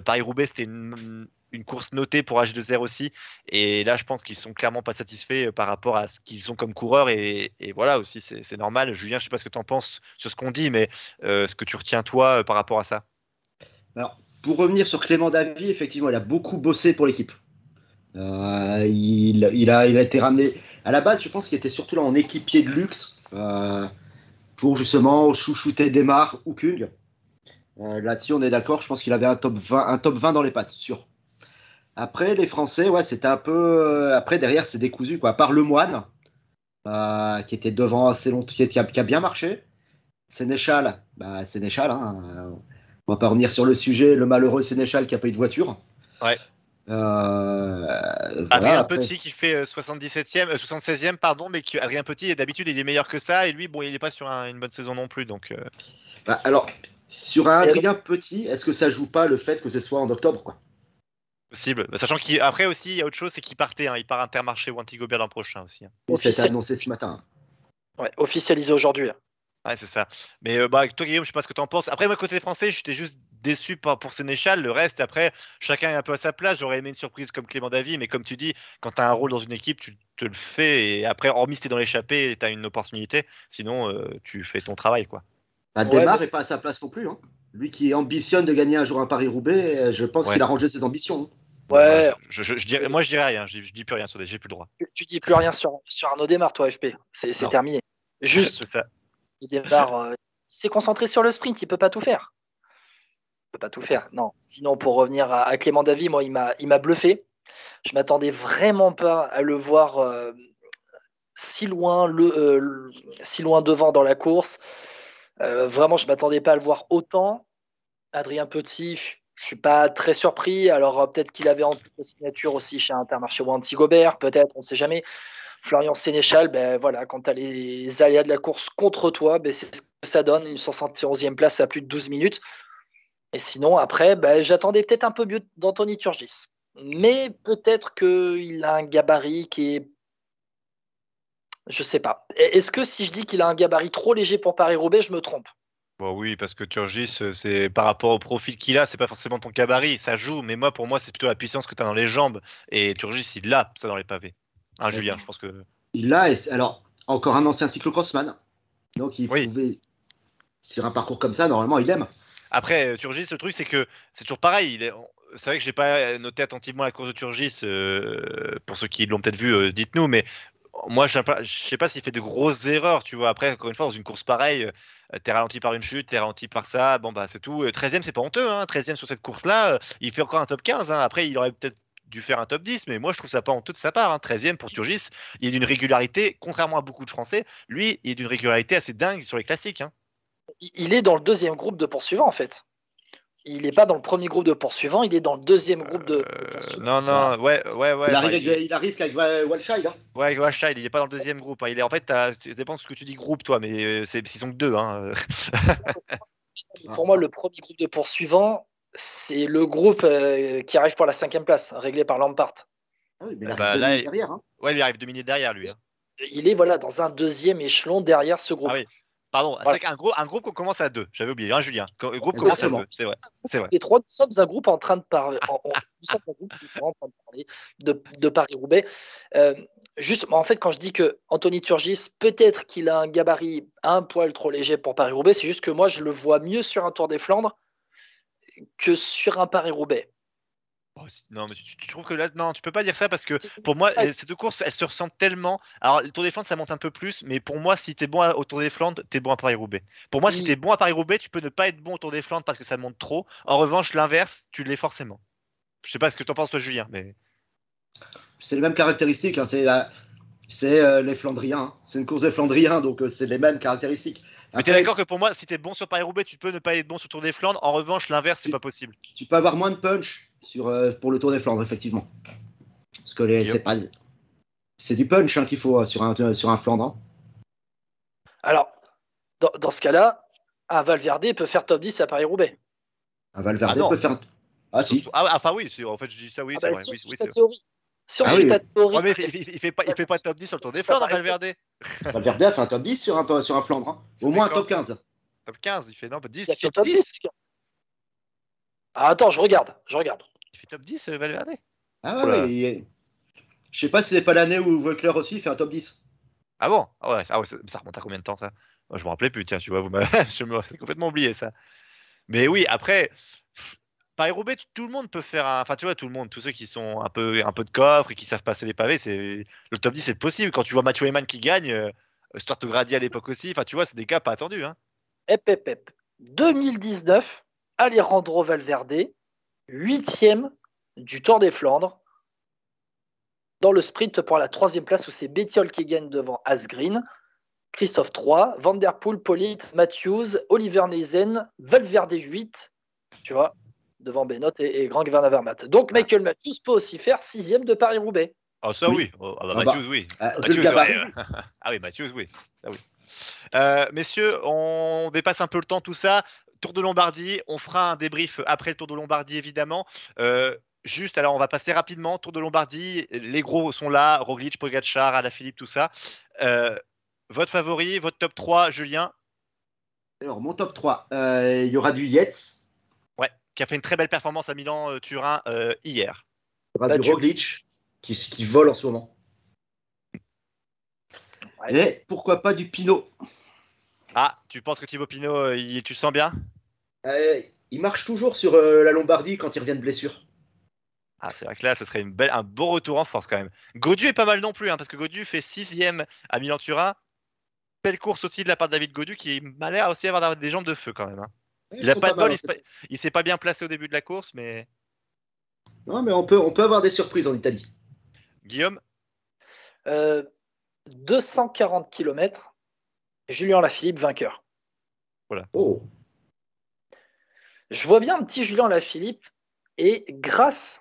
Paris-Roubaix, c'était une, course notée pour H2R aussi. Et là, je pense qu'ils sont clairement pas satisfaits par rapport à ce qu'ils sont comme coureurs. Et, voilà aussi, c'est normal. Julien, je sais pas ce que tu en penses sur ce qu'on dit, mais ce que tu retiens toi par rapport à ça? Alors, pour revenir sur Clément Davy, effectivement, il a beaucoup bossé pour l'équipe. Euh, il, a, été ramené. À la base, je pense qu'il était surtout là en équipier de luxe euh, pour justement chouchouter Desmar ou Kung. Euh, Là-dessus, on est d'accord. Je pense qu'il avait un top 20, un top 20 dans les pattes, sûr. Après, les Français, ouais, c'était un peu. Après, derrière, c'est décousu, quoi. Par le moine, qui était devant assez longtemps, qui, a, bien marché. Sénéchal, bah, Sénéchal, hein, on va pas revenir sur le sujet, le malheureux Sénéchal qui a pas eu de voiture. Ouais. Euh, Adrien voilà, après- Petit qui fait euh, 77e, euh, 76e, pardon, mais qui, Adrien Petit, d'habitude, il est meilleur que ça, et lui, bon, il n'est pas sur un- une bonne saison non plus, donc. euh, Bah, alors, sur un Adrien Petit, est-ce que ça joue pas le fait que ce soit en octobre quoi? Possible. Bah, sachant qu'après aussi, il y a autre chose, c'est qu'il partait. hein, il part Intermarché ou Antigobert l'an prochain aussi. hein. Ça a été Officiel- annoncé ce matin. Ouais, officialisé aujourd'hui. Ouais, c'est ça. Mais euh, bah, toi, Guillaume, je sais pas ce que tu en penses. Après, moi, côté français, j'étais juste déçu par, pour Sénéchal. Le reste, après, chacun est un peu à sa place. J'aurais aimé une surprise comme Clément Davy, mais comme tu dis, quand tu as un rôle dans une équipe, tu te le fais. Et après, hormis si tu es dans l'échappée, tu as une opportunité. Sinon, euh, tu fais ton travail, quoi. Bah, Ouais, mais- n'est pas à sa place non plus. hein. Lui qui ambitionne de gagner un jour un Paris-Roubaix, euh, je pense Ouais. qu'il a rangé ses ambitions. hein. Ouais, Je, je- je dirais, moi, je dirais rien. Je, dis- je dis plus rien sur des. J'ai plus le droit. tu, tu dis plus rien sur, sur Arnaud Desmar, toi, FP. C'est terminé. Juste, c'est ça. Il démarre, euh, il s'est concentré sur le sprint, il peut pas tout faire. Il peut pas tout faire. Non. Sinon, pour revenir à, Clément Davy, moi, il m'a, il m'a bluffé. Je m'attendais vraiment pas à le voir euh, si loin, euh, si loin devant dans la course. Vraiment, je m'attendais pas à le voir autant. Adrien Petit, je suis pas très surpris. Alors peut-être qu'il avait en signature aussi chez Intermarché ou Antigobert, peut-être, on sait jamais. Florian Sénéchal, ben voilà, quand tu as les aléas de la course contre toi, ben c'est ce que ça donne, une 71e place à plus de 12 minutes. Et sinon, après, ben, j'attendais peut-être un peu mieux d'Anthony Turgis. Mais peut-être qu'il a un gabarit qui est. Je sais pas. Est-ce que si je dis qu'il a un gabarit trop léger pour Paris-Roubaix, je me trompe? Bon, oui, parce que Turgis, euh, c'est par rapport au profil qu'il a, c'est pas forcément ton gabarit, ça joue, mais moi, pour moi, c'est plutôt la puissance que tu as dans les jambes. Et Turgis, il l'a, ça dans les pavés. Hein, Julien, je pense que. Il a, alors, encore un ancien cyclocrossman. Donc, il Oui. pouvait. Sur un parcours comme ça, normalement, il aime. Après, euh, Turgis, le truc, c'est que c'est toujours pareil. il est- C'est vrai que j'ai pas noté attentivement la course de Turgis. euh, pour ceux qui l'ont peut-être vu, euh, dites-nous. Mais moi, je sais pas- je sais pas s'il fait de grosses erreurs. Tu vois, après, encore une fois, dans une course pareille, euh, t'es ralenti par une chute, t'es ralenti par ça. Bon, bah, c'est tout. Euh, 13e, c'est pas honteux. Hein, 13e sur cette course-là. il fait encore un top 15. hein. Après, il aurait peut-être dû faire un top 10, mais moi je trouve ça pas honteux de sa part. Hein. 13e pour Turgis, il est d'une régularité, contrairement à beaucoup de Français, lui, il est d'une régularité assez dingue sur les classiques. Hein. Il- est dans le deuxième groupe de poursuivants, en fait. Il n'est pas dans le premier groupe de poursuivants, il est dans le deuxième groupe de, de Euh, poursuivants. non, non, ouais, ouais, ouais. il, enfin, arrive, il- il arrive qu'avec Wa- Walshide. Hein. Ouais, il est pas dans le deuxième groupe. hein. Il est en fait, ça dépend de ce que tu dis groupe, toi, mais euh, c'est ils sont que deux. Hein. Pour moi, le premier groupe de poursuivants, c'est le groupe euh, qui arrive pour la cinquième place, réglé par Lampard. Ah oui, mais il Bah, arrive là, deux il- minutes derrière. Hein. Ouais, lui arrive deux minutes derrière lui. hein. Il est voilà, dans un deuxième échelon derrière ce groupe. Ah oui. Pardon, c'est Voilà. gros, un groupe qu'on commence à deux. J'avais oublié, hein, Julien. Un groupe commence à deux, c'est vrai. C'est vrai. Les trois, nous sommes un groupe en train de parler. en- en- nous sommes un groupe différent en train de parler de, de Paris-Roubaix. Euh, juste, en fait, quand je dis que Anthony Turgis, peut-être qu'il a un gabarit un poil trop léger pour Paris-Roubaix, c'est juste que moi, je le vois mieux sur un Tour des Flandres que sur un Paris-Roubaix. Oh, si- non, mais tu, trouves que là, non, tu peux pas dire ça parce que pour moi, ces deux courses, elles se ressemblent tellement. Alors, le Tour des Flandres, ça monte un peu plus, mais pour moi, si t'es bon à- au Tour des Flandres, t'es bon à Paris-Roubaix. Pour moi, si Oui. t'es bon à Paris-Roubaix, tu peux ne pas être bon au Tour des Flandres parce que ça monte trop. En revanche, l'inverse, tu l'es forcément. Je sais pas ce que t'en penses, toi, Julien, mais. C'est les mêmes caractéristiques. hein, C'est la- c'est euh, les Flandriens. hein. C'est une course des Flandriens, donc euh, c'est les mêmes caractéristiques. Mais t'es d'accord que pour moi, si t'es bon sur Paris-Roubaix, tu peux ne pas être bon sur le Tour des Flandres. En revanche, l'inverse, c'est pas possible. Tu peux avoir moins de punch sur, euh, pour le Tour des Flandres, effectivement. Parce que les- c'est pas. C'est du punch hein, qu'il faut euh, sur un, sur un Flandre. hein. Alors, dans, dans ce cas-là, un Valverde peut faire top 10 à Paris-Roubaix. Un Valverde Ah peut faire. Ah si. Ah, enfin, oui, c'est- en fait, je dis ça, oui, Ah c'est bah, vrai. si on oui, c'est vrai. théorie. Si on Ah suit oui. ta théorie. Ouais, mais il, il- il fait pas, il fait pas top 10 sur le Tour des Flandres, Valverde. Valverde a fait un top 10 sur un, sur un Flandre. hein. Au moins un top ça 15. Top 15, il fait non, pas 10, il a fait top, top 10. 10. Ah, attends, je regarde, je regarde. Il fait top 10, euh, Valverde. Ah Oula. ouais, il- Je sais pas si c'est pas l'année où Volcler aussi fait un top 10. Ah bon? Ah ouais, ah ouais, ça, ça remonte à combien de temps ça? Moi, Je me rappelais plus, tiens, tu vois, vous m'avez- je me c'est complètement oublié ça. Mais oui, après, pff, Paris-Roubaix, tout- le monde peut faire un. Enfin, tu vois, tout le monde, tous ceux qui sont un peu, un peu de coffre et qui savent passer les pavés, c'est le top 10, c'est possible. Quand tu vois Mathieu Heyman qui gagne, euh, Grady à l'époque aussi, enfin, tu vois, c'est des cas pas attendus. Hein. Hep, hep. 2019, Alejandro Valverde, huitième du Tour des Flandres, dans le sprint pour la troisième place où c'est Bettiol qui gagne devant Asgreen, Christophe 3, Van Der Poel, Polit, Matthews, Oliver Neisen, Valverde 8, tu vois, devant Benoît et, et Grand Van Avermaet. Donc Michael Matthews peut aussi faire sixième de Paris-Roubaix. Ah, ça Oui. oui. Oh, ah bah, Ah bah, Matthews, oui. Ah, Matthews, gabarit. ouais, euh, ah oui, Matthews, oui. Ça, oui. Euh, messieurs, on dépasse un peu le temps, tout ça. Tour de Lombardie, on fera un débrief après le Tour de Lombardie, évidemment. Euh, juste, alors on va passer rapidement. Tour de Lombardie, les gros sont là, Roglic, Pogacar, Alaphilippe, tout ça. Euh, votre favori, votre top 3, Julien? Alors, mon top 3, euh, il y aura du Yates, qui a fait une très belle performance à Milan-Turin hier. il y aura Bah, du Roglic, qui, qui vole en ce moment. Ouais. Et pourquoi pas du Pinot? Ah, tu penses que Thibaut Pinot, euh, il- tu le sens bien? Euh, Il marche toujours sur euh, la Lombardie quand il revient de blessure. Ah, c'est vrai que là, ce serait une belle, un beau retour en force quand même. Godu est pas mal non plus, hein, parce que Godu fait sixième à Milan-Turin. Belle course aussi de la part de David Godu, qui m'a l'air aussi avoir des jambes de feu quand même. hein. Il a pas de mal, bol, il s'est pas- il s'est pas bien placé au début de la course, mais Non, mais on peut, on peut avoir des surprises en Italie. Guillaume, Euh, 240 km, Julien Lafilippe vainqueur. Oh, Je vois bien un petit Julien Lafilippe et grâce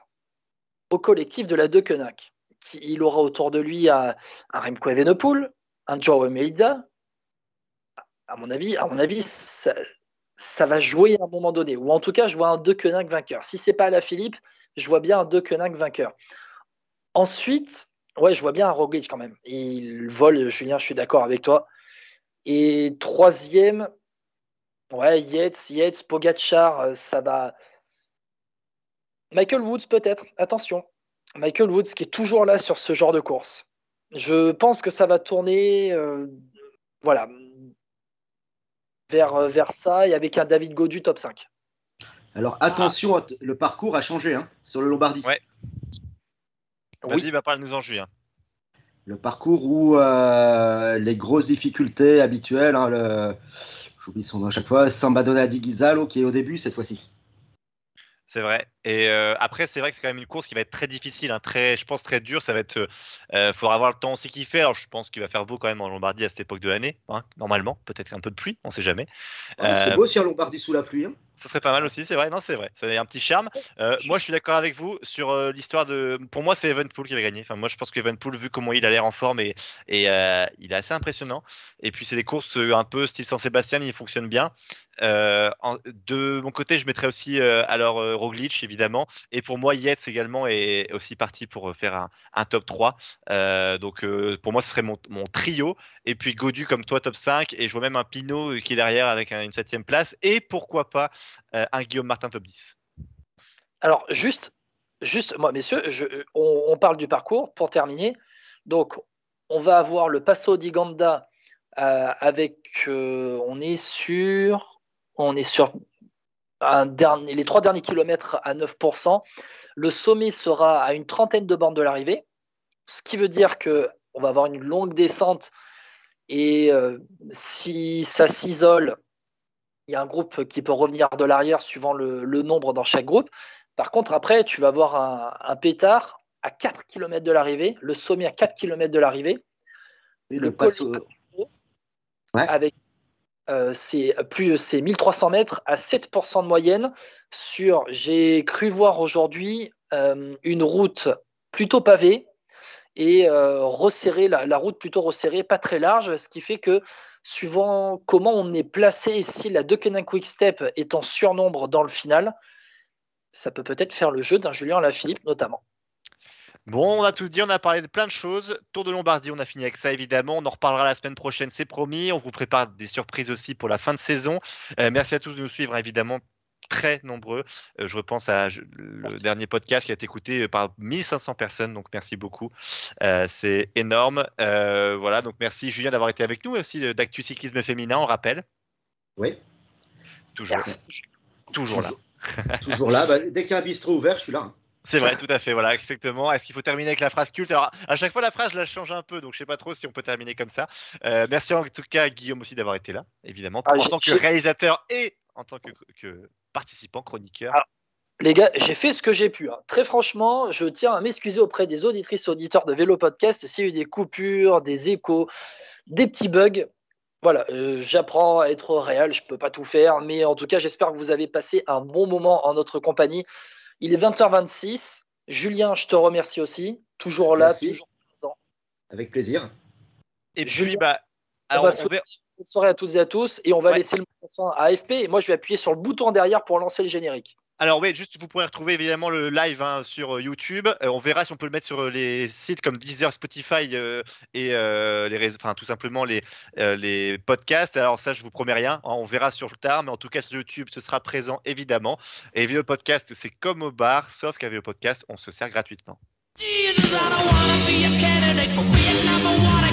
au collectif de la Deceuninck, qui il aura autour de lui un, un Remco Evenepoel, un Joao Almeida. À mon avis, à mon avis, ça, ça va jouer à un moment donné. Ou en tout cas, je vois un Deceuninck vainqueur. Si c'est pas Lafilippe, je vois bien un Deceuninck vainqueur. Ensuite, ouais, je vois bien un Roglic quand même. Il vole, Julien, je suis d'accord avec toi. Et troisième, Ouais, Yates, Yates, Pogacar, euh, ça va. Michael Woods peut-être, attention. Michael Woods qui est toujours là sur ce genre de course. Je pense que ça va tourner, euh, voilà, vers, euh, vers ça et avec un David Godu top 5. alors attention, t- le parcours a changé hein, sur le Lombardie. Ouais. Oui. vas-y, va parler nous en Julien. Le parcours où euh, les grosses difficultés habituelles, hein, le... j'oublie son nom à chaque fois, San Madonna di Ghisalo qui est au début cette fois-ci. C'est vrai. Et euh, après, c'est vrai que c'est quand même une course qui va être très difficile, hein, très, je pense très dure. Ça va être, euh, faudra avoir le temps aussi qu'il fait. Alors, je pense qu'il va faire beau quand même en Lombardie à cette époque de l'année, hein, normalement. Peut-être un peu de pluie, on sait jamais. Ah, Euh, C'est beau aussi un Lombardie sous la pluie. hein. Ça serait pas mal aussi, c'est vrai. Non, c'est vrai. C'est un petit charme. Euh, moi, je suis d'accord avec vous sur euh, l'histoire de. Pour moi, c'est Evenpool qui va gagner. Enfin, moi, je pense qu'Evenpool, vu comment il a l'air en forme, et, et euh, il est assez impressionnant. Et puis, c'est des courses un peu style San-Sébastien, il fonctionne bien. En- de mon côté, je mettrais aussi alors Roglic, évidemment. Et pour moi, Yates également est aussi parti pour faire un, un top 3. Euh, donc, pour moi, ce serait mon, mon trio. Et puis, Godu comme toi, top 5. Et je vois même un Pinot qui est derrière avec un- une septième place. Et pourquoi pas un Guillaume Martin top 10. Alors, juste, juste moi, messieurs, on, parle du parcours pour terminer. Donc, on va avoir le Passo di Ganda euh, avec, euh, on est sur, on est sur les trois derniers kilomètres à 9%. Le sommet sera à une trentaine de bornes de l'arrivée, ce qui veut dire que on va avoir une longue descente et euh, si ça s'isole, il y a un groupe qui peut revenir de l'arrière suivant le, le nombre dans chaque groupe. Par contre, après, tu vas avoir un, un pétard à 4 km de l'arrivée, le sommet à 4 km de l'arrivée, le le col avec euh, c'est plus c'est 1300 mètres à 7% de moyenne. Sur j'ai cru voir aujourd'hui euh, une route plutôt pavée et euh, resserrée la, la route plutôt resserrée pas très large ce qui fait que suivant comment on est placé si la Deceuninck Quick Step est en surnombre dans le final ça peut peut-être faire le jeu d'un Julien Lafilippe notamment Bon, on a tout dit, on a parlé de plein de choses. Tour de Lombardie, on a fini avec ça évidemment. On en reparlera la semaine prochaine, c'est promis. On vous prépare des surprises aussi pour la fin de saison. Euh, merci à tous de nous suivre, évidemment. Très nombreux. Euh, je repense à je- le dernier podcast qui a été écouté euh, par 1500 personnes, donc merci beaucoup. Euh, c'est énorme. Euh, voilà, donc merci Julien d'avoir été avec nous et aussi d'Actu Cyclisme Féminin, on rappelle. Oui. Toujours. Toujours là. Toujours là. Bah, dès qu'il y a un bistrot ouvert, je suis là. hein. C'est vrai, tout à fait, voilà, exactement. Est-ce qu'il faut terminer avec la phrase culte? Alors, à chaque fois, la phrase, je la change un peu, donc je sais pas trop si on peut terminer comme ça. Euh, merci en tout cas, Guillaume, aussi d'avoir été là, évidemment, Ah, en tant que réalisateur et en tant que, que participant, chroniqueur. Ah. Les gars, j'ai fait ce que j'ai pu. hein. Très franchement, je tiens à m'excuser auprès des auditrices et auditeurs de Vélo Podcast s'il y a eu des coupures, des échos, des petits bugs. Voilà, euh, j'apprends à être réel, je peux pas tout faire, mais en tout cas, j'espère que vous avez passé un bon moment en notre compagnie. Il est 20h26. Julien, je te remercie aussi. Toujours là, Merci. toujours présent. Avec plaisir. Et puis, Julien, bah, on alors, va on souhaiter verra- bonne soirée à toutes et à tous et on va Ouais. laisser le microphone à AFP et moi je vais appuyer sur le bouton derrière pour lancer le générique. Alors oui, juste vous pourrez retrouver évidemment le live hein, sur euh, YouTube. Euh, on verra si on peut le mettre sur euh, les sites comme Deezer, Spotify euh, et euh, les enfin tout simplement les, euh, les podcasts. Alors ça, je vous promets rien. hein, on verra sur le tard, mais en tout cas sur YouTube, ce sera présent évidemment. Et Vélo Podcast, c'est comme au bar, sauf qu'à Vélo Podcast, on se sert gratuitement. Jesus, I don't wanna be a candidate for Vietnam. I wanna